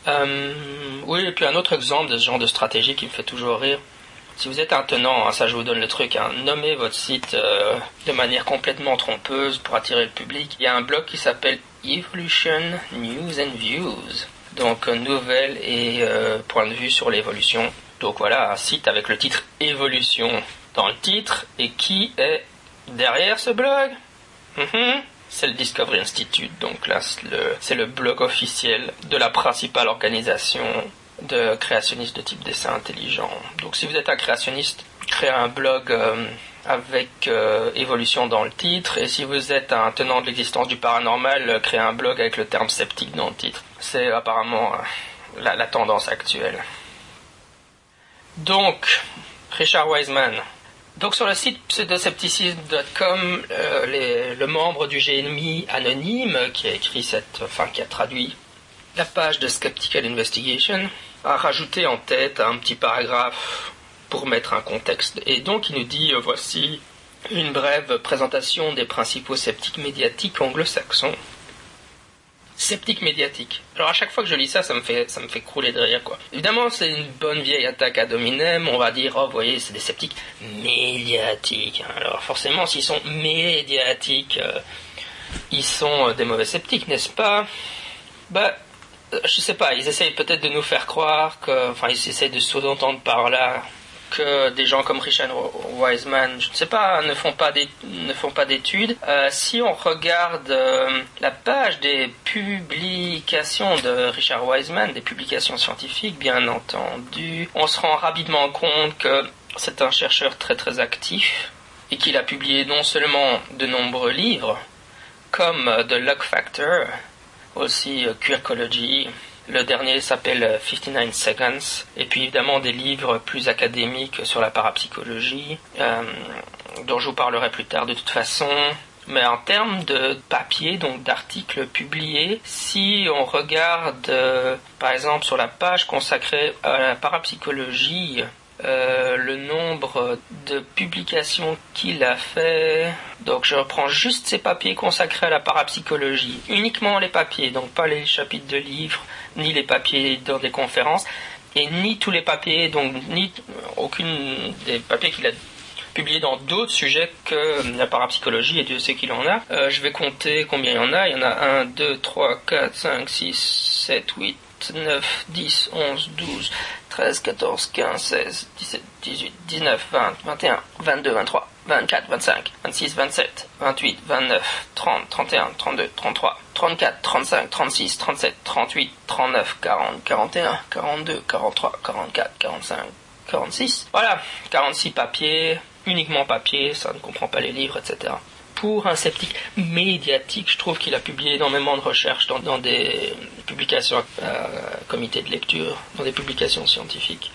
Euh, oui, et puis un autre exemple de ce genre de stratégie qui me fait toujours rire, si vous êtes un tenant, hein, ça je vous donne le truc, hein, nommez votre site euh, de manière complètement trompeuse pour attirer le public. Il y a un blog qui s'appelle Evolution News and Views. Donc euh, nouvelles et euh, point de vue sur l'évolution. Donc voilà, un site avec le titre Évolution dans le titre. Et qui est derrière ce blog? Mhm. C'est le Discovery Institute. Donc là, c'est le blog officiel de la principale organisation de créationnistes de type dessin intelligent. Donc si vous êtes un créationniste, créez un blog euh, avec euh, évolution dans le titre. Et si vous êtes un tenant de l'existence du paranormal, euh, créez un blog avec le terme sceptique dans le titre. C'est apparemment la, tendance actuelle. Donc, Richard Wiseman. Donc sur le site pseudoscepticisme.com, le membre du GNMI anonyme qui a écrit cette, qui a traduit la page de Skeptical Investigation a rajouté en tête un petit paragraphe pour mettre un contexte. Et donc il nous dit euh, voici une brève présentation des principaux sceptiques médiatiques anglo-saxons. Sceptiques médiatiques. Alors à chaque fois que je lis ça, ça me fait, ça me fait crouler de rire quoi. Évidemment, c'est une bonne vieille attaque à Dominem. On va dire, oh, vous voyez, c'est des sceptiques médiatiques. Alors forcément, s'ils sont médiatiques, euh, ils sont euh, des mauvais sceptiques, n'est-ce pas? Bah, je sais pas, ils essayent peut-être de nous faire croire que, enfin, ils essayent de sous-entendre par là que des gens comme Richard Wiseman, je ne sais pas, ne font pas ne font pas d'études. Euh, si on regarde euh, la page des publications de Richard Wiseman, des publications scientifiques, bien entendu, on se rend rapidement compte que c'est un chercheur très très actif et qu'il a publié non seulement de nombreux livres, comme The Luck Factor, aussi euh, Queercology, Le dernier s'appelle 59 Seconds. Et puis évidemment des livres plus académiques sur la parapsychologie, euh, dont je vous parlerai plus tard de toute façon. Mais en termes de papier, donc d'articles publiés, si on regarde euh, par exemple sur la page consacrée à la parapsychologie, euh, le nombre de publications qu'il a fait. Donc je reprends juste ces papiers consacrés à la parapsychologie, uniquement les papiers, donc pas les chapitres de livres, ni les papiers dans des conférences, et ni tous les papiers, donc ni aucune des papiers qu'il a publiés dans d'autres sujets que la parapsychologie, et Dieu sait qu'il en a. Euh, je vais compter combien il y en a. Il y en a 1, 2, 3, 4, 5, 6, 7, 8, 9, 10, 11, 12, 13, 14, 15, 16, 17, 18, 19, 20, 21, 22, 23, 24, 25, 26, 27, 28, 29, 30, 31, 32, 33, 34, 35, 36, 37, 38, 39, 40, 41, 42, 43, 44, 45, 46. Voilà, 46 papiers, uniquement papier, ça ne comprend pas les livres, etc. Pour un sceptique médiatique, je trouve qu'il a publié énormément de recherches dans, des publications euh, comité de lecture, dans des publications scientifiques.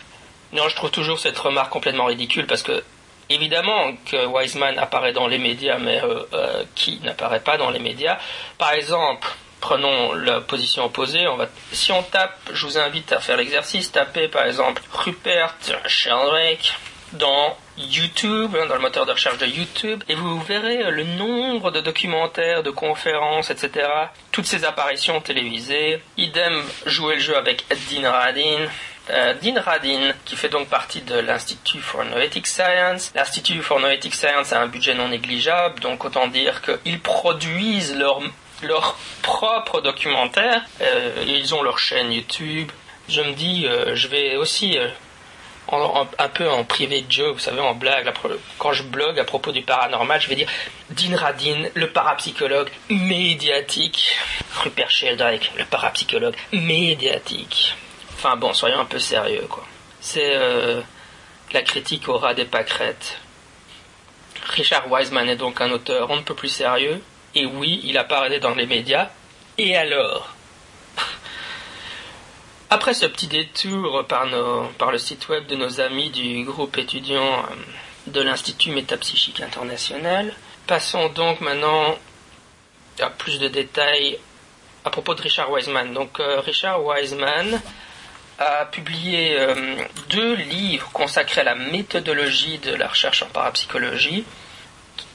Non, je trouve toujours cette remarque complètement ridicule parce que évidemment que Wiseman apparaît dans les médias, mais euh, euh, qui n'apparaît pas dans les médias Par exemple, prenons la position opposée. On va, si on tape, je vous invite à faire l'exercice, tapez par exemple Rupert Sheldrake dans YouTube, hein, dans le moteur de recherche de YouTube, et vous verrez le nombre de documentaires, de conférences, etc. Toutes ces apparitions télévisées. Idem, jouer le jeu avec Dean Radin. Euh, Dean Radin, qui fait donc partie de l'Institut for Noetic Science. L'Institut for Noetic Science a un budget non négligeable, donc autant dire qu'ils produisent leur leurs propres documentaires. Euh, ils ont leur chaîne YouTube. Je me dis, euh, je vais aussi euh, un peu en privé de joke, vous savez, en blague, quand je blogue à propos du paranormal, je vais dire Dean Radin, le parapsychologue médiatique. Rupert Sheldrake, le parapsychologue médiatique. Enfin bon, soyons un peu sérieux, quoi. C'est euh, la critique au ras des pâquerettes. Richard Wiseman est donc un auteur on ne peut plus sérieux. Et oui, il apparaît dans les médias. Et alors? Après ce petit détour par, le site web de nos amis du groupe étudiant euh, de l'Institut Métapsychique International, passons donc maintenant à plus de détails à propos de Richard Wiseman. Donc euh, Richard Wiseman a publié euh, deux livres consacrés à la méthodologie de la recherche en parapsychologie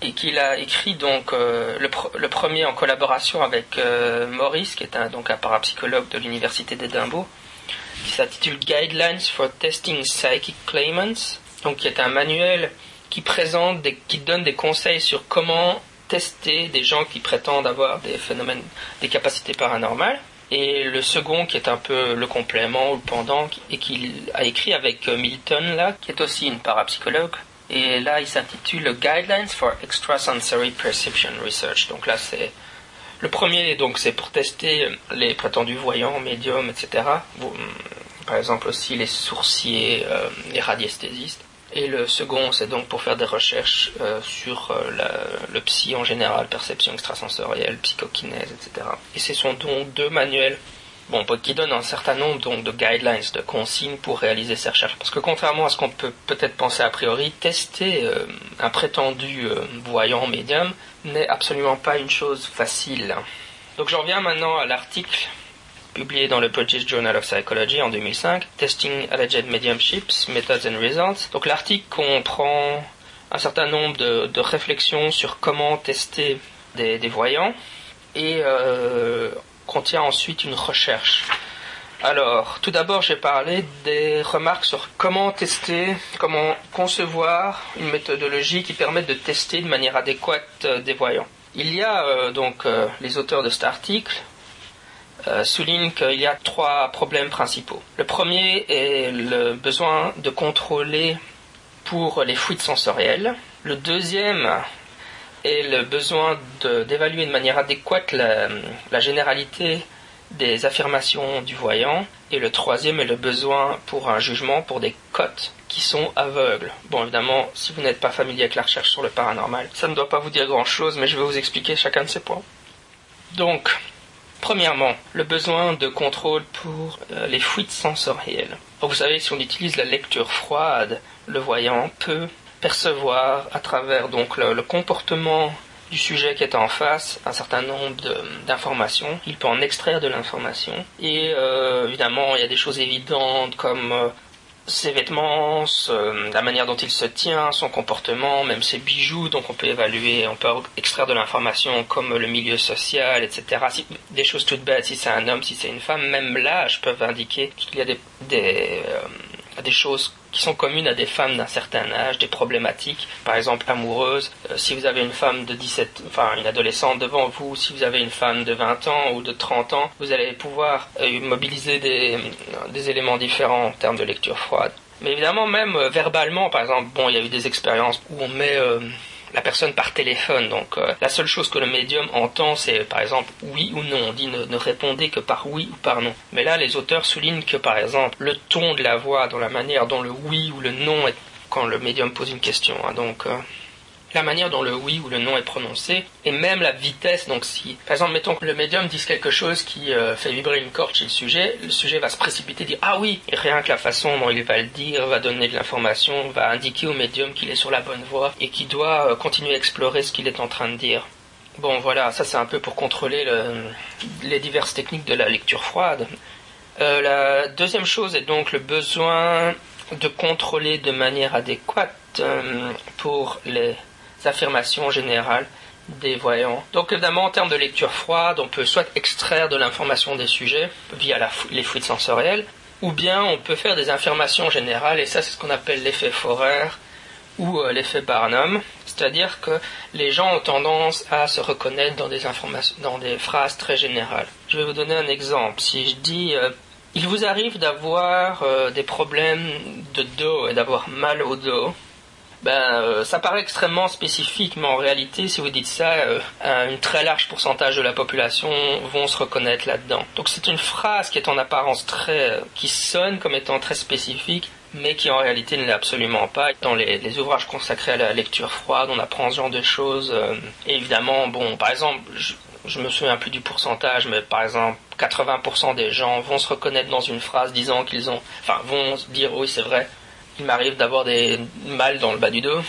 et qu'il a écrit donc le, pr- le premier en collaboration avec Maurice, qui est un, donc un parapsychologue de l'université d'Édimbourg, qui s'intitule Guidelines for Testing Psychic Claimants, donc qui est un manuel qui présente, qui donne des conseils sur comment tester des gens qui prétendent avoir des phénomènes, des capacités paranormales. Et le second, qui est un peu le complément ou le pendant, et qu'il a écrit avec euh, Milton, là, qui est aussi une parapsychologue. Et là, il s'intitule Guidelines for Extrasensory Perception Research. Donc là, c'est le premier, donc, c'est pour tester les prétendus voyants, médiums, etc. Hum, Par exemple aussi les sourciers, euh, les radiesthésistes. Et le second, c'est donc pour faire des recherches euh, sur euh, le psy en général, perception extrasensorielle, psychokinèse, etc. Et ce sont donc deux manuels bon, qui donnent un certain nombre de guidelines, de consignes pour réaliser ces recherches. Parce que contrairement à ce qu'on peut peut-être penser a priori, tester un prétendu voyant médium n'est absolument pas une chose facile. Donc j'en reviens maintenant à l'article publié dans le British Journal of Psychology en 2005, Testing Alleged Mediumships, Methods and Results. Donc l'article comprend un certain nombre de, réflexions sur comment tester des, des voyants et euh, contient ensuite une recherche. Alors, tout d'abord, j'ai parlé des remarques sur comment tester, comment concevoir une méthodologie qui permette de tester de manière adéquate euh, des voyants. Il y a euh, donc euh, les auteurs de cet article soulignent qu'il y a trois problèmes principaux. Le premier est le besoin de contrôler pour les fuites sensorielles. Le deuxième est le besoin d'évaluer de, manière adéquate la généralité des affirmations du voyant. Et le troisième est le besoin pour un jugement pour des cotes qui sont aveugles. Bon, évidemment, si vous n'êtes pas familier avec la recherche sur le paranormal, ça ne doit pas vous dire grand-chose, mais je vais vous expliquer chacun de ces points. Donc, Premièrement, le besoin de contrôle pour euh, les fuites sensorielles. Vous savez, si on utilise la lecture froide, le voyant peut percevoir à travers donc le comportement du sujet qui est en face un certain nombre d'informations. Il peut en extraire de l'information. Et euh, évidemment, il y a des choses évidentes comme euh, ses vêtements, la manière dont il se tient, son comportement, même ses bijoux. Donc on peut évaluer, on peut extraire de l'information comme le milieu social, etc. Des choses toutes bêtes, si c'est un homme, si c'est une femme, même l'âge peuvent indiquer qu'il y a des, des, euh, des choses qui sont communes à des femmes d'un certain âge, des problématiques, par exemple amoureuses. Euh, si vous avez une femme de 17, enfin une adolescente devant vous, si vous avez une femme de 20 ans ou de 30 ans, vous allez pouvoir euh, mobiliser des, des éléments différents en termes de lecture froide. Mais évidemment, même euh, verbalement, par exemple, bon, il y a eu des expériences où on met euh, la personne par téléphone. Donc euh, la seule chose que le médium entend, c'est par exemple oui ou non. On dit ne, répondez que par oui ou par non. Mais là, les auteurs soulignent que par exemple le ton de la voix, dans la manière dont le oui ou le non est quand le médium pose une question. hein. donc euh, la manière dont le oui ou le non est prononcé, et même la vitesse. Donc si, par exemple, mettons que le médium dise quelque chose qui euh, fait vibrer une corde chez le sujet, le sujet va se précipiter, dire ah oui, et rien que la façon dont il va le dire va donner de l'information, va indiquer au médium qu'il est sur la bonne voie et qu'il doit euh, continuer à explorer ce qu'il est en train de dire. Bon voilà, ça c'est un peu pour contrôler le- les diverses techniques de la lecture froide. Euh, la deuxième chose est donc le besoin de contrôler de manière adéquate pour les affirmations générales des voyants. Donc évidemment, en termes de lecture froide, on peut soit extraire de l'information des sujets via les fluides sensoriels, ou bien on peut faire des affirmations générales, et ça c'est ce qu'on appelle l'effet Forer ou euh, l'effet Barnum, c'est-à-dire que les gens ont tendance à se reconnaître dans des informations, dans des phrases très générales. Je vais vous donner un exemple. Si je dis euh, il vous arrive d'avoir euh, des problèmes de dos et d'avoir mal au dos, ben, euh, ça paraît extrêmement spécifique, mais en réalité, si vous dites ça, euh, un très large pourcentage de la population vont se reconnaître là-dedans. Donc c'est une phrase qui est en apparence très, euh, qui sonne comme étant très spécifique, mais qui en réalité ne l'est absolument pas. Dans les, les ouvrages consacrés à la lecture froide, on apprend ce genre de choses. euh, évidemment, bon, par exemple, je, je me souviens plus du pourcentage, mais par exemple, 80% des gens vont se reconnaître dans une phrase disant qu'ils ont, enfin, vont dire oui, c'est vrai, il m'arrive d'avoir des mal dans le bas du dos.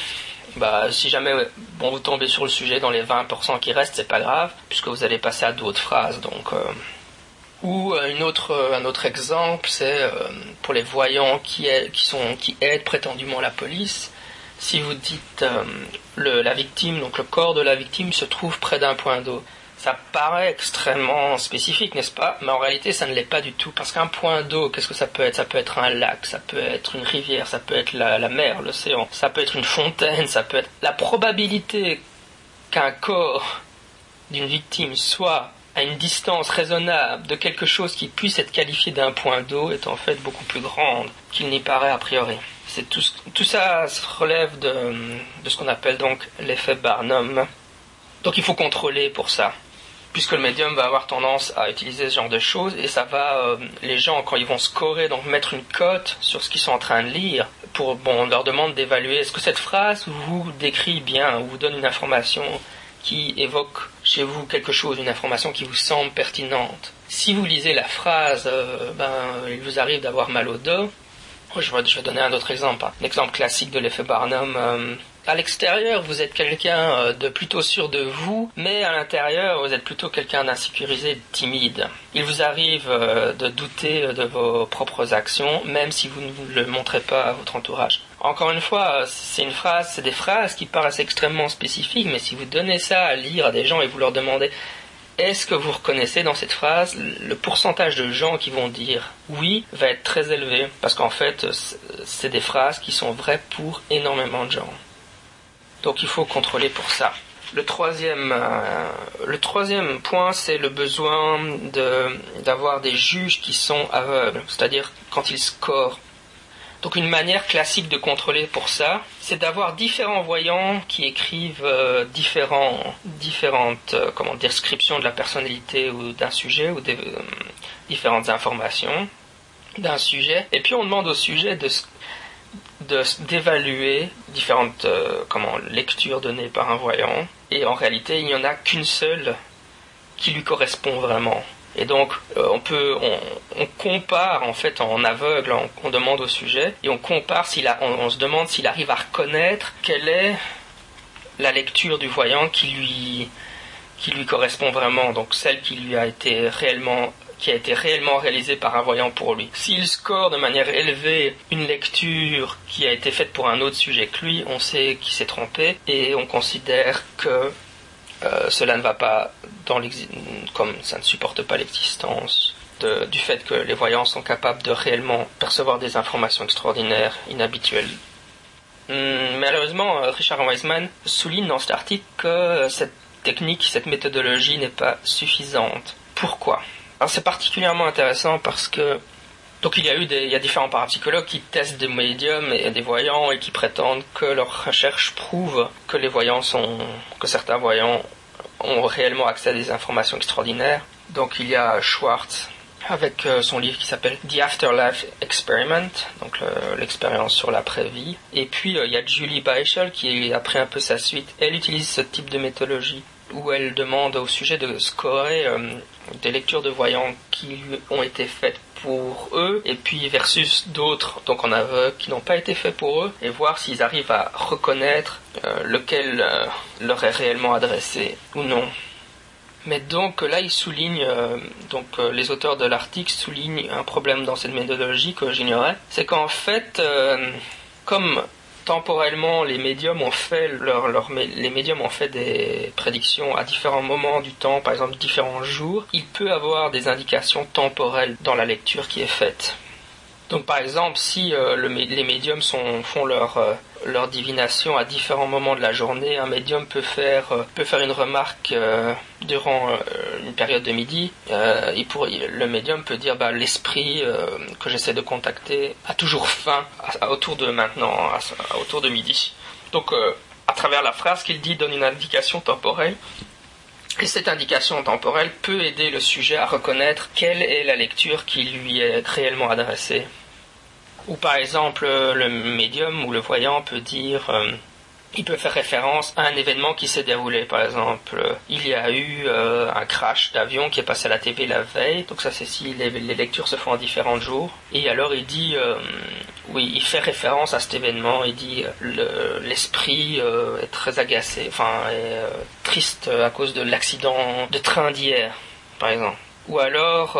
Bah, si jamais vous tombez sur le sujet dans les 20% qui restent, c'est pas grave, puisque vous allez passer à d'autres phrases. Donc, euh, ou euh, autre, euh, un autre exemple, c'est pour les voyants qui, aident prétendument la police. Si vous dites le, la victime, donc le corps de la victime se trouve près d'un point d'eau, ça paraît extrêmement spécifique, n'est-ce pas? Mais en réalité, ça ne l'est pas du tout. Parce qu'un point d'eau, qu'est-ce que ça peut être? Ça peut être un lac, ça peut être une rivière, ça peut être la, mer, l'océan, ça peut être une fontaine, ça peut être... La probabilité qu'un corps d'une victime soit à une distance raisonnable de quelque chose qui puisse être qualifié d'un point d'eau est en fait beaucoup plus grande qu'il n'y paraît a priori. C'est tout, ça relève de ce qu'on appelle donc l'effet Barnum. Donc il faut contrôler pour ça. Puisque le médium va avoir tendance à utiliser ce genre de choses et ça va, euh, les gens quand ils vont scorer, donc mettre une cote sur ce qu'ils sont en train de lire, pour, bon, on leur demande d'évaluer est-ce que cette phrase vous décrit bien ou vous donne une information qui évoque chez vous quelque chose, une information qui vous semble pertinente. Si vous lisez la phrase, euh, ben, il vous arrive d'avoir mal au dos, je vais, je vais donner un autre exemple, hein. un exemple classique de l'effet Barnum. euh, à l'extérieur, vous êtes quelqu'un euh, de plutôt sûr de vous, mais à l'intérieur, vous êtes plutôt quelqu'un d'insécurisé, de timide. Il vous arrive euh, de douter de vos propres actions, même si vous ne le montrez pas à votre entourage. Encore une fois, euh, c'est une phrase, c'est des phrases qui paraissent extrêmement spécifiques, mais si vous donnez ça à lire à des gens et vous leur demandez est-ce que vous reconnaissez dans cette phrase le pourcentage de gens qui vont dire oui va être très élevé parce qu'en fait c'est des phrases qui sont vraies pour énormément de gens. Donc il faut contrôler pour ça. Le troisième, euh, le troisième point, c'est le besoin d'avoir des juges qui sont aveugles, c'est-à-dire quand ils scorent. Donc une manière classique de contrôler pour ça, c'est d'avoir différents voyants qui écrivent euh, différents, différentes euh, comment, descriptions de la personnalité ou d'un sujet ou différentes informations d'un sujet. Et puis on demande au sujet de, d'évaluer différentes euh, comment, lectures données par un voyant. Et en réalité, il n'y en a qu'une seule qui lui correspond vraiment. Et donc, euh, on peut, on, on, compare en fait en aveugle, on, demande au sujet et on compare s'il on, on se demande s'il arrive à reconnaître quelle est la lecture du voyant qui lui, qui lui correspond vraiment, donc celle qui lui a été réellement qui a été réellement réalisée par un voyant pour lui. S'il score de manière élevée une lecture qui a été faite pour un autre sujet que lui, on sait qu'il s'est trompé et on considère que euh, cela ne va pas dans comme ça ne supporte pas l'existence du fait que les voyants sont capables de réellement percevoir des informations extraordinaires, inhabituelles. Hum, malheureusement, euh, Richard Wiseman souligne dans cet article que cette technique, cette méthodologie n'est pas suffisante. Pourquoi? Alors c'est particulièrement intéressant parce que donc il y a eu des, il y a différents parapsychologues qui testent des médiums et des voyants et qui prétendent que leurs recherches prouvent que les voyants sont, que certains voyants ont réellement accès à des informations extraordinaires. Donc il y a Schwartz avec euh, son livre qui s'appelle The Afterlife Experiment, donc l'expérience sur l'après-vie. Et puis euh, il y a Julie Beischel qui a pris un peu sa suite. Elle utilise ce type de méthodologie où elle demande au sujet de scorer euh, des lectures de voyants qui lui ont été faites pour eux et puis versus d'autres donc en aveugle qui n'ont pas été faits pour eux et voir s'ils arrivent à reconnaître lequel leur est réellement adressé ou non. Mais donc là, il souligne, euh, donc euh, les auteurs de l'article soulignent un problème dans cette méthodologie que j'ignorais, c'est qu'en fait, euh, comme temporellement les médiums ont fait des prédictions à différents moments du temps, par exemple différents jours, il peut avoir des indications temporelles dans la lecture qui est faite. Donc par exemple, si le, les médiums font leur leur divination à différents moments de la journée. Un médium peut faire, euh, une remarque euh, durant euh, une période de midi. le médium peut dire bah, l'esprit que j'essaie de contacter a toujours faim autour de maintenant, autour de midi. Donc à travers la phrase qu'il dit donne une indication temporelle. Et cette indication temporelle peut aider le sujet à reconnaître quelle est la lecture qui lui est réellement adressée. Ou par exemple, le médium ou le voyant peut dire, euh, il peut faire référence à un événement qui s'est déroulé. Par exemple, il y a eu euh, un crash d'avion qui est passé à la TV la veille. Donc ça c'est si les, lectures se font en différents jours. Et alors il dit, euh, oui, il fait référence à cet événement. Il dit, l'esprit est très agacé, enfin, est triste à cause de l'accident de train d'hier, par exemple. Ou alors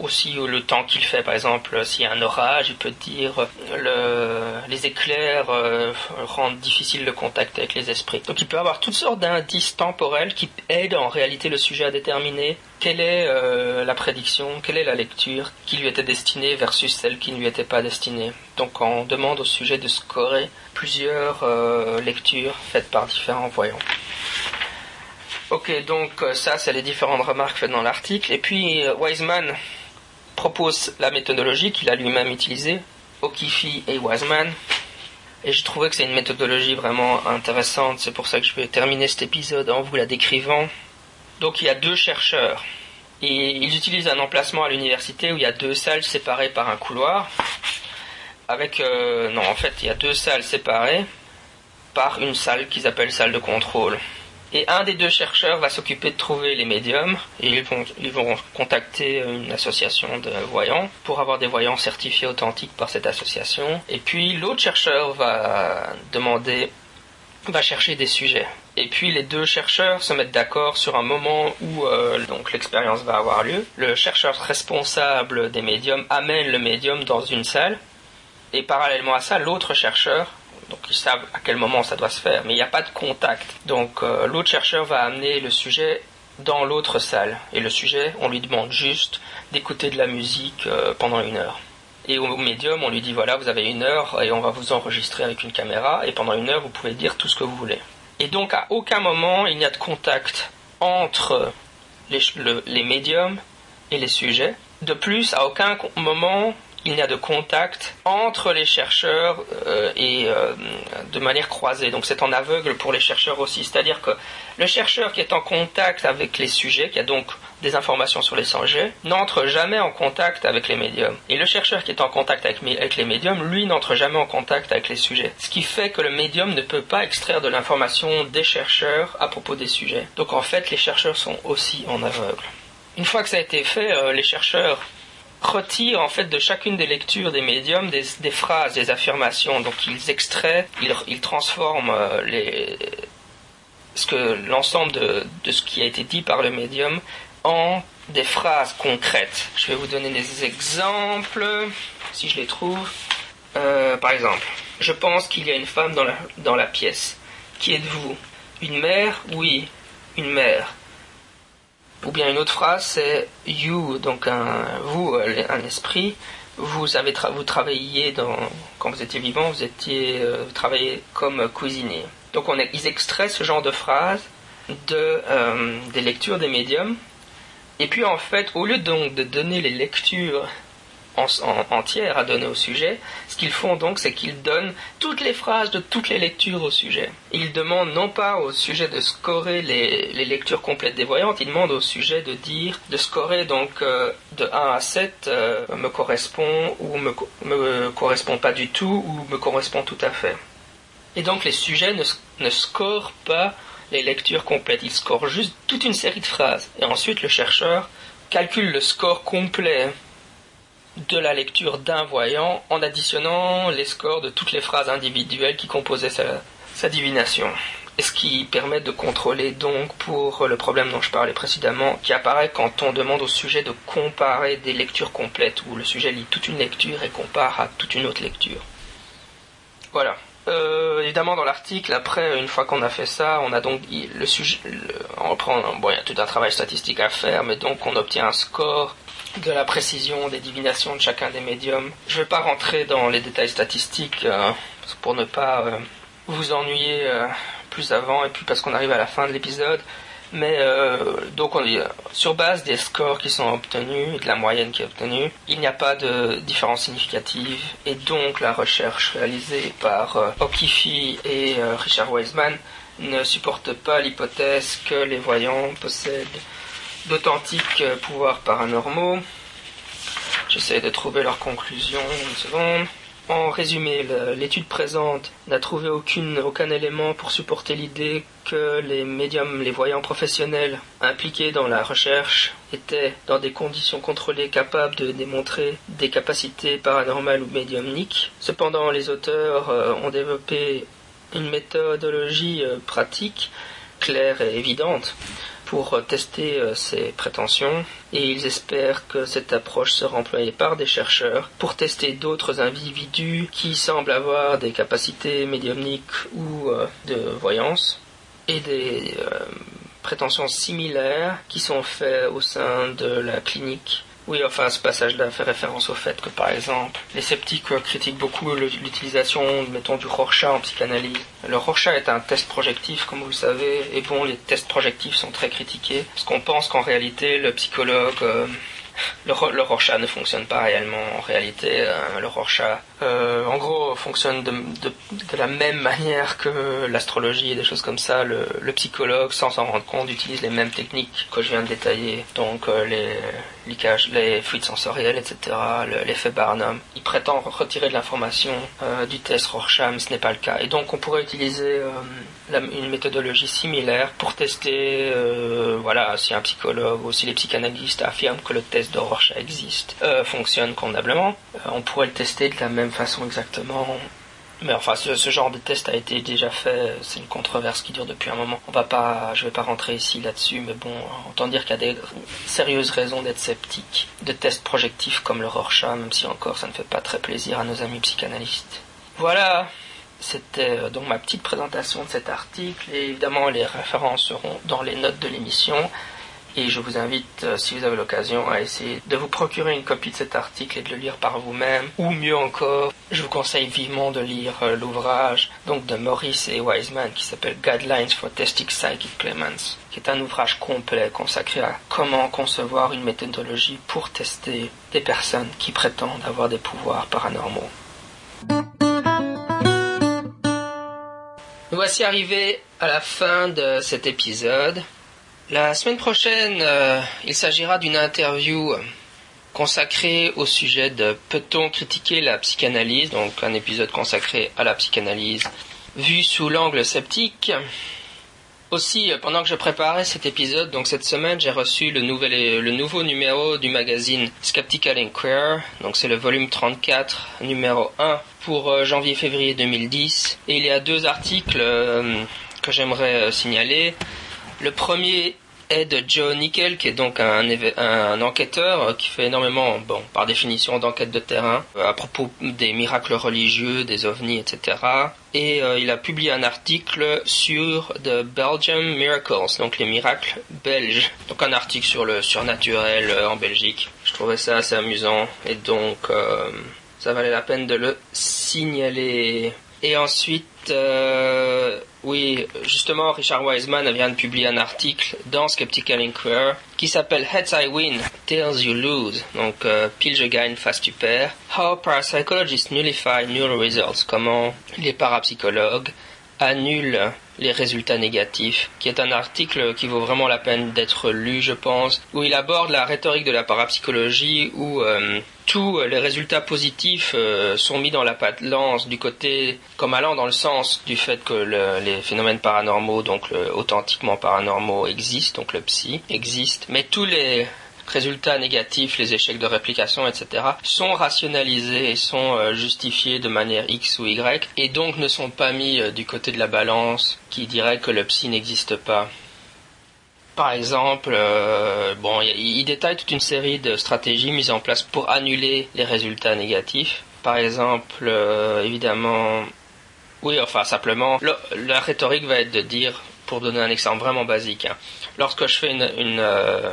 aussi le temps qu'il fait. Par exemple, s'il y a un orage, il peut dire le, les éclairs euh, rendent difficile le contact avec les esprits. Donc il peut avoir toutes sortes d'indices temporels qui aident en réalité le sujet à déterminer quelle est euh, la prédiction, quelle est la lecture qui lui était destinée versus celle qui ne lui était pas destinée. Donc on demande au sujet de scorer plusieurs euh, lectures faites par différents voyants. Ok, donc ça, c'est les différentes remarques faites dans l'article. Et puis, Wiseman propose la méthodologie qu'il a lui-même utilisée, O'Keefe et Wiseman. Et je trouvais que c'est une méthodologie vraiment intéressante, c'est pour ça que je vais terminer cet épisode en vous la décrivant. Donc il y a deux chercheurs, et ils utilisent un emplacement à l'université où il y a deux salles séparées par un couloir. Avec, euh, non, en fait, il y a deux salles séparées par une salle qu'ils appellent salle de contrôle. Et un des deux chercheurs va s'occuper de trouver les médiums et ils vont, ils vont contacter une association de voyants pour avoir des voyants certifiés authentiques par cette association. Et puis l'autre chercheur va demander, va chercher des sujets. Et puis les deux chercheurs se mettent d'accord sur un moment où euh, donc l'expérience va avoir lieu. Le chercheur responsable des médiums amène le médium dans une salle et parallèlement à ça, l'autre chercheur donc ils savent à quel moment ça doit se faire, mais il n'y a pas de contact. Donc euh, l'autre chercheur va amener le sujet dans l'autre salle. Et le sujet, on lui demande juste d'écouter de la musique euh, pendant une heure. Et au médium, on lui dit voilà, vous avez une heure et on va vous enregistrer avec une caméra et pendant une heure, vous pouvez dire tout ce que vous voulez. Et donc à aucun moment, il n'y a de contact entre les, les médiums et les sujets. De plus, à aucun moment, il n'y a de contact entre les chercheurs euh, et euh, de manière croisée. Donc c'est en aveugle pour les chercheurs aussi. C'est-à-dire que le chercheur qui est en contact avec les sujets, qui a donc des informations sur les sujets, n'entre jamais en contact avec les médiums. Et le chercheur qui est en contact avec, les médiums, lui, n'entre jamais en contact avec les sujets. Ce qui fait que le médium ne peut pas extraire de l'information des chercheurs à propos des sujets. Donc en fait, les chercheurs sont aussi en aveugle. Une fois que ça a été fait, euh, les chercheurs retirent en fait de chacune des lectures des médiums des, des phrases, des affirmations. Donc ils extraient, ils, ils transforment euh, les, ce que l'ensemble de, de ce qui a été dit par le médium en des phrases concrètes. Je vais vous donner des exemples, si je les trouve. Euh, par exemple, je pense qu'il y a une femme dans la, dans la pièce. Qui êtes-vous? Une mère? Oui, une mère. Ou bien une autre phrase, c'est you, donc un, vous, euh, un esprit. Vous avez tra- vous travailliez dans quand vous étiez vivant, vous étiez euh, vous travaillez comme cuisinier. Donc on est- ils extraient ce genre de phrases de euh, des lectures des médiums. Et puis en fait, au lieu donc de donner les lectures en, en- entières à donner au sujet, ce qu'ils font donc, c'est qu'ils donnent toutes les phrases de toutes les lectures au sujet. Ils demandent non pas au sujet de scorer les, lectures complètes des voyantes, ils demandent au sujet de dire, de scorer donc euh, de 1 à 7 euh, me correspond ou me, me correspond pas du tout ou me correspond tout à fait. Et donc les sujets ne, ne scorent pas les lectures complètes, ils scorent juste toute une série de phrases. Et ensuite le chercheur calcule le score complet de la lecture d'un voyant en additionnant les scores de toutes les phrases individuelles qui composaient sa, divination. Et ce qui permet de contrôler donc pour le problème dont je parlais précédemment, qui apparaît quand on demande au sujet de comparer des lectures complètes, où le sujet lit toute une lecture et compare à toute une autre lecture. Voilà. Euh, évidemment, dans l'article, après, une fois qu'on a fait ça, on a donc dit le sujet. on reprend. Bon, il y a tout un travail statistique à faire, mais donc on obtient un score de la précision des divinations de chacun des médiums. Je ne vais pas rentrer dans les détails statistiques euh, pour ne pas euh, vous ennuyer euh, plus avant, et puis parce qu'on arrive à la fin de l'épisode. Mais donc sur base des scores qui sont obtenus, et de la moyenne qui est obtenue, il n'y a pas de différence significative et donc la recherche réalisée par O'Keefe et Richard Wiseman ne supporte pas l'hypothèse que les voyants possèdent d'authentiques euh, pouvoirs paranormaux. J'essaie de trouver leur conclusion une seconde. En résumé, l'étude présente n'a trouvé aucun élément pour supporter l'idée que les médiums, les voyants professionnels impliqués dans la recherche étaient, dans des conditions contrôlées, capables de démontrer des capacités paranormales ou médiumniques. Cependant, les auteurs euh, ont développé une méthodologie euh, pratique, claire et évidente, pour euh, tester euh, ces prétentions et ils espèrent que cette approche sera employée par des chercheurs pour tester d'autres individus qui semblent avoir des capacités médiumniques ou euh, de voyance et des prétentions similaires qui sont faites au sein de la clinique. Oui, enfin, ce passage-là fait référence au fait que, par exemple, les sceptiques euh, critiquent beaucoup l'utilisation, mettons, du Rorschach en psychanalyse. Le Rorschach est un test projectif, comme vous le savez, et bon, les tests projectifs sont très critiqués, parce qu'on pense qu'en réalité, le psychologue, euh, le, le Rorschach ne fonctionne pas réellement. En réalité, euh, le Rorschach, euh, en gros, fonctionne de, de- de la même manière que l'astrologie et des choses comme ça. Le, le psychologue, sans s'en rendre compte, utilise les mêmes techniques que je viens de détailler. Donc euh, les, les fluides sensoriels, etc., le- l'effet Barnum. Il prétend retirer de l'information euh, du test Rorschach, mais ce n'est pas le cas. Et donc on pourrait utiliser euh, la- une méthodologie similaire pour tester, euh, voilà, si un psychologue ou si les psychanalystes affirment que le test de Rorschach existe, euh, fonctionne convenablement, on pourrait le tester de la même façon exactement. Mais enfin, ce, genre de test a été déjà fait. C'est une controverse qui dure depuis un moment. On va pas, je vais pas rentrer ici là-dessus, mais bon, autant dire qu'il y a des sérieuses raisons d'être sceptique de tests projectifs comme le Rorschach, même si encore ça ne fait pas très plaisir à nos amis psychanalystes. Voilà, c'était euh, donc ma petite présentation de cet article et évidemment les références seront dans les notes de l'émission et je vous invite, euh, si vous avez l'occasion, à essayer de vous procurer une copie de cet article et de le lire par vous-même ou mieux encore, je vous conseille vivement de lire euh, l'ouvrage donc de Maurice et Wiseman qui s'appelle Guidelines for Testing Psychic Claimants qui est un ouvrage complet consacré à comment concevoir une méthodologie pour tester des personnes qui prétendent avoir des pouvoirs paranormaux. Nous voici arrivés à la fin de cet épisode. La semaine prochaine, euh, il s'agira d'une interview euh, consacrée au sujet de peut-on critiquer la psychanalyse, donc un épisode consacré à la psychanalyse vu sous l'angle sceptique. Aussi, euh, pendant que je préparais cet épisode, donc cette semaine, j'ai reçu le, nouvel, le nouveau numéro du magazine Skeptical Inquirer. Donc c'est le volume 34, numéro 1 pour janvier-février 2010. Et il y a deux articles que j'aimerais signaler. Le premier est de Joe Nickel, qui est donc un, enquêteur euh, qui fait énormément, bon, par définition, d'enquête de terrain euh, à propos des miracles religieux, des ovnis, etc. Et euh, il a publié un article sur The Belgium Miracles, donc les miracles belges. Donc un article sur le surnaturel en Belgique. Je trouvais ça assez amusant et donc ça valait la peine de le signaler. Et ensuite, euh, oui, justement, Richard Wiseman vient de publier un article dans Skeptical Inquirer qui s'appelle Heads I Win, Tails You Lose. Donc, euh, pile je gagne, face tu perds. How Parapsychologists Nullify Neural Results. Comment les parapsychologues annulent les résultats négatifs, qui est un article qui vaut vraiment la peine d'être lu, je pense, où il aborde la rhétorique de la parapsychologie, où euh, tous les résultats positifs euh, sont mis dans la lance du côté, comme allant dans le sens du fait que les phénomènes paranormaux, donc authentiquement paranormaux, existent, donc le psy existe, mais tous les résultats négatifs, les échecs de réplication, etc., sont rationalisés et sont euh, justifiés de manière X ou Y, et donc ne sont pas mis euh, du côté de la balance qui dirait que le psy n'existe pas. Par exemple, euh, bon, il détaille toute une série de stratégies mises en place pour annuler les résultats négatifs. Par exemple, évidemment, oui, enfin simplement, la rhétorique va être de dire, pour donner un exemple vraiment basique, hein, lorsque je fais une, euh,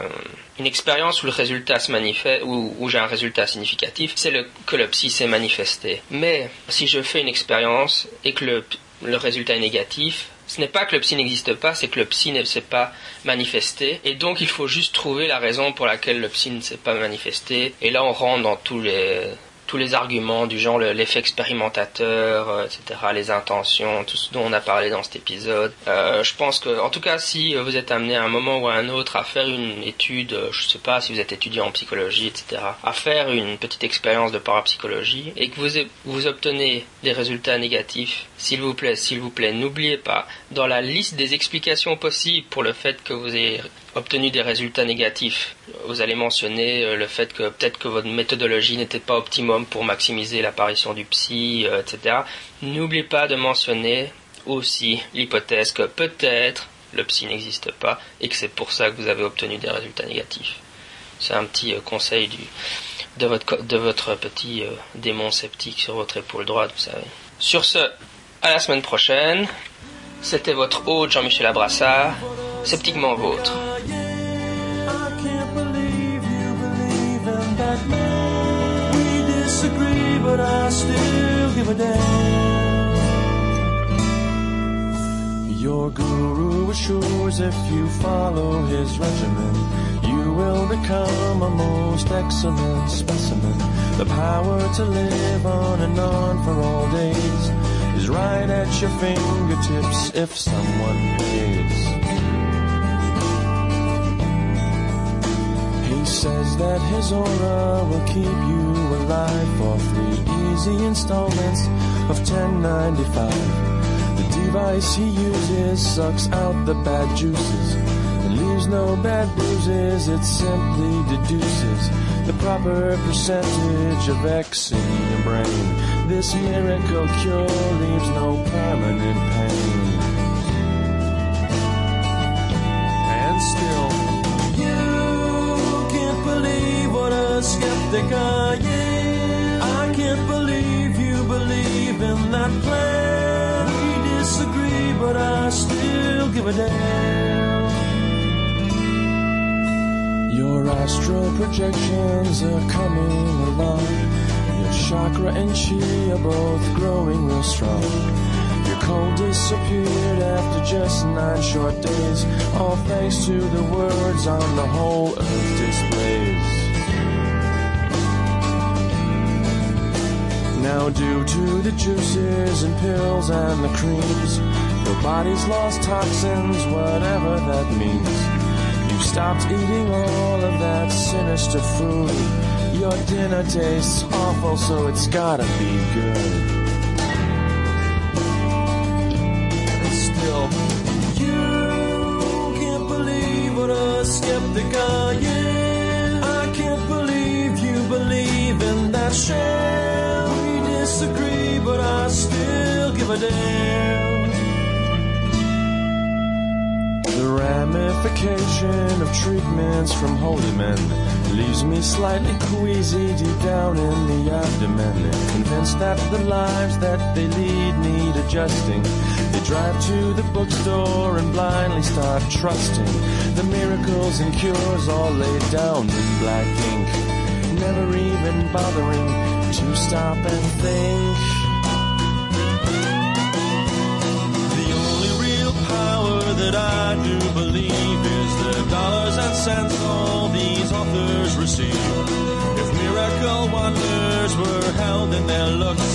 une, expérience où le résultat se manifeste, où, j'ai un résultat significatif, c'est que le psy s'est manifesté. Mais si je fais une expérience et que le, le résultat est négatif, ce n'est pas que le psy n'existe pas, c'est que le psy ne s'est pas manifesté. Et donc il faut juste trouver la raison pour laquelle le psy ne s'est pas manifesté. Et là on rentre dans tous les tous les arguments du genre l'effet expérimentateur, euh, etc., les intentions, tout ce dont on a parlé dans cet épisode. Euh, je pense que, en tout cas, si vous êtes amené à un moment ou à un autre à faire une étude, euh, je sais pas si vous êtes étudiant en psychologie, etc., à faire une petite expérience de parapsychologie et que vous, vous obtenez des résultats négatifs, s'il vous plaît, s'il vous plaît, n'oubliez pas, dans la liste des explications possibles pour le fait que vous ayez obtenu des résultats négatifs. Vous allez mentionner euh, le fait que peut-être que votre méthodologie n'était pas optimum pour maximiser l'apparition du psy, euh, etc. N'oubliez pas de mentionner aussi l'hypothèse que peut-être le psy n'existe pas et que c'est pour ça que vous avez obtenu des résultats négatifs. C'est un petit euh, conseil de, votre, de votre petit démon sceptique sur votre épaule droite, vous savez. Sur ce, à la semaine prochaine. C'était votre hôte Jean-Michel Abrassard, sceptiquement vôtre. Your guru assures if you follow his regimen, you will become a most excellent specimen. The power to live on and on for all days is right at your fingertips if someone pays. He says that his aura will keep you alive for three easy installments of 10.95. The device he uses sucks out the bad juices and leaves no bad bruises. It simply deduces the proper percentage of X in your brain. This miracle cure leaves no permanent pain. And still, you can't believe what a skeptic I am I can't believe you believe in that plan. We disagree, but I still give a damn. Your astral projections are coming along. Chakra and chi are both growing real strong. Your cold disappeared after just nine short days, all thanks to the words on the whole earth displays. Now due to the juices and pills and the creams, your body's lost toxins, whatever that means. You've stopped eating all of that sinister food. Your dinner tastes awful, so it's gotta be good. And still, you can't believe what a skeptic I am. I can't believe you believe in that sham. We disagree, but I still give a damn. The ramification of treatments from holy men leaves me slightly queasy deep down in the abdomen. Convinced that the lives that they lead need adjusting. They drive to the bookstore and blindly start trusting the miracles and cures all laid down in black ink. Never even bothering to stop and think. That I do believe is the dollars and cents all these authors receive. If miracle wonders were held in their looks,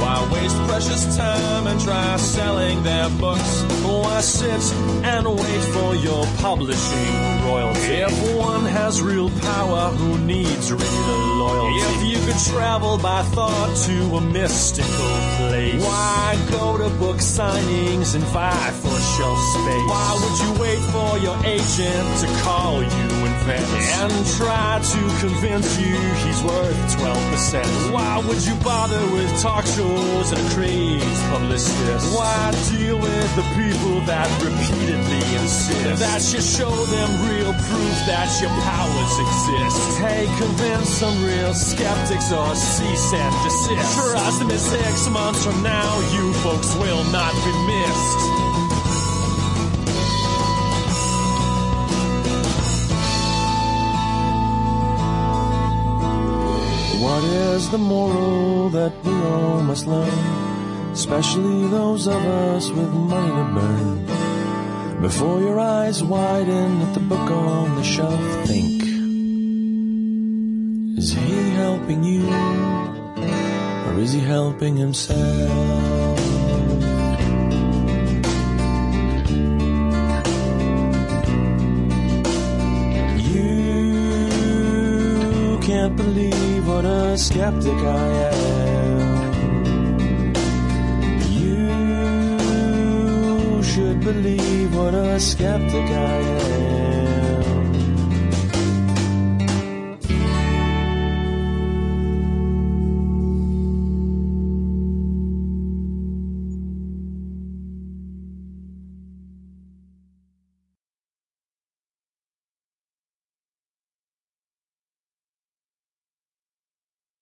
why waste precious time and try selling their books? Why sit and wait for your publishing royalty? If one has real power, who needs real loyalty? If you could travel by thought to a mystical place, why go to book signings and vie for shelf space? Why would you wait for your agent to call you and try to convince you he's worth 12%? Why would you bother with talk shows and crazed publicists? Why deal with the people that repeatedly insist that you show them real proof that your powers exist? Hey, convince some real skeptics or cease and desist. Trust me, six months from now, you folks will not be missed. What is the moral that we all must learn? Especially those of us with money to burn. Before your eyes widen at the book on the shelf, think. Is he helping you? Or is he helping himself? You can't believe what a skeptic I am. You should believe what a skeptic I am.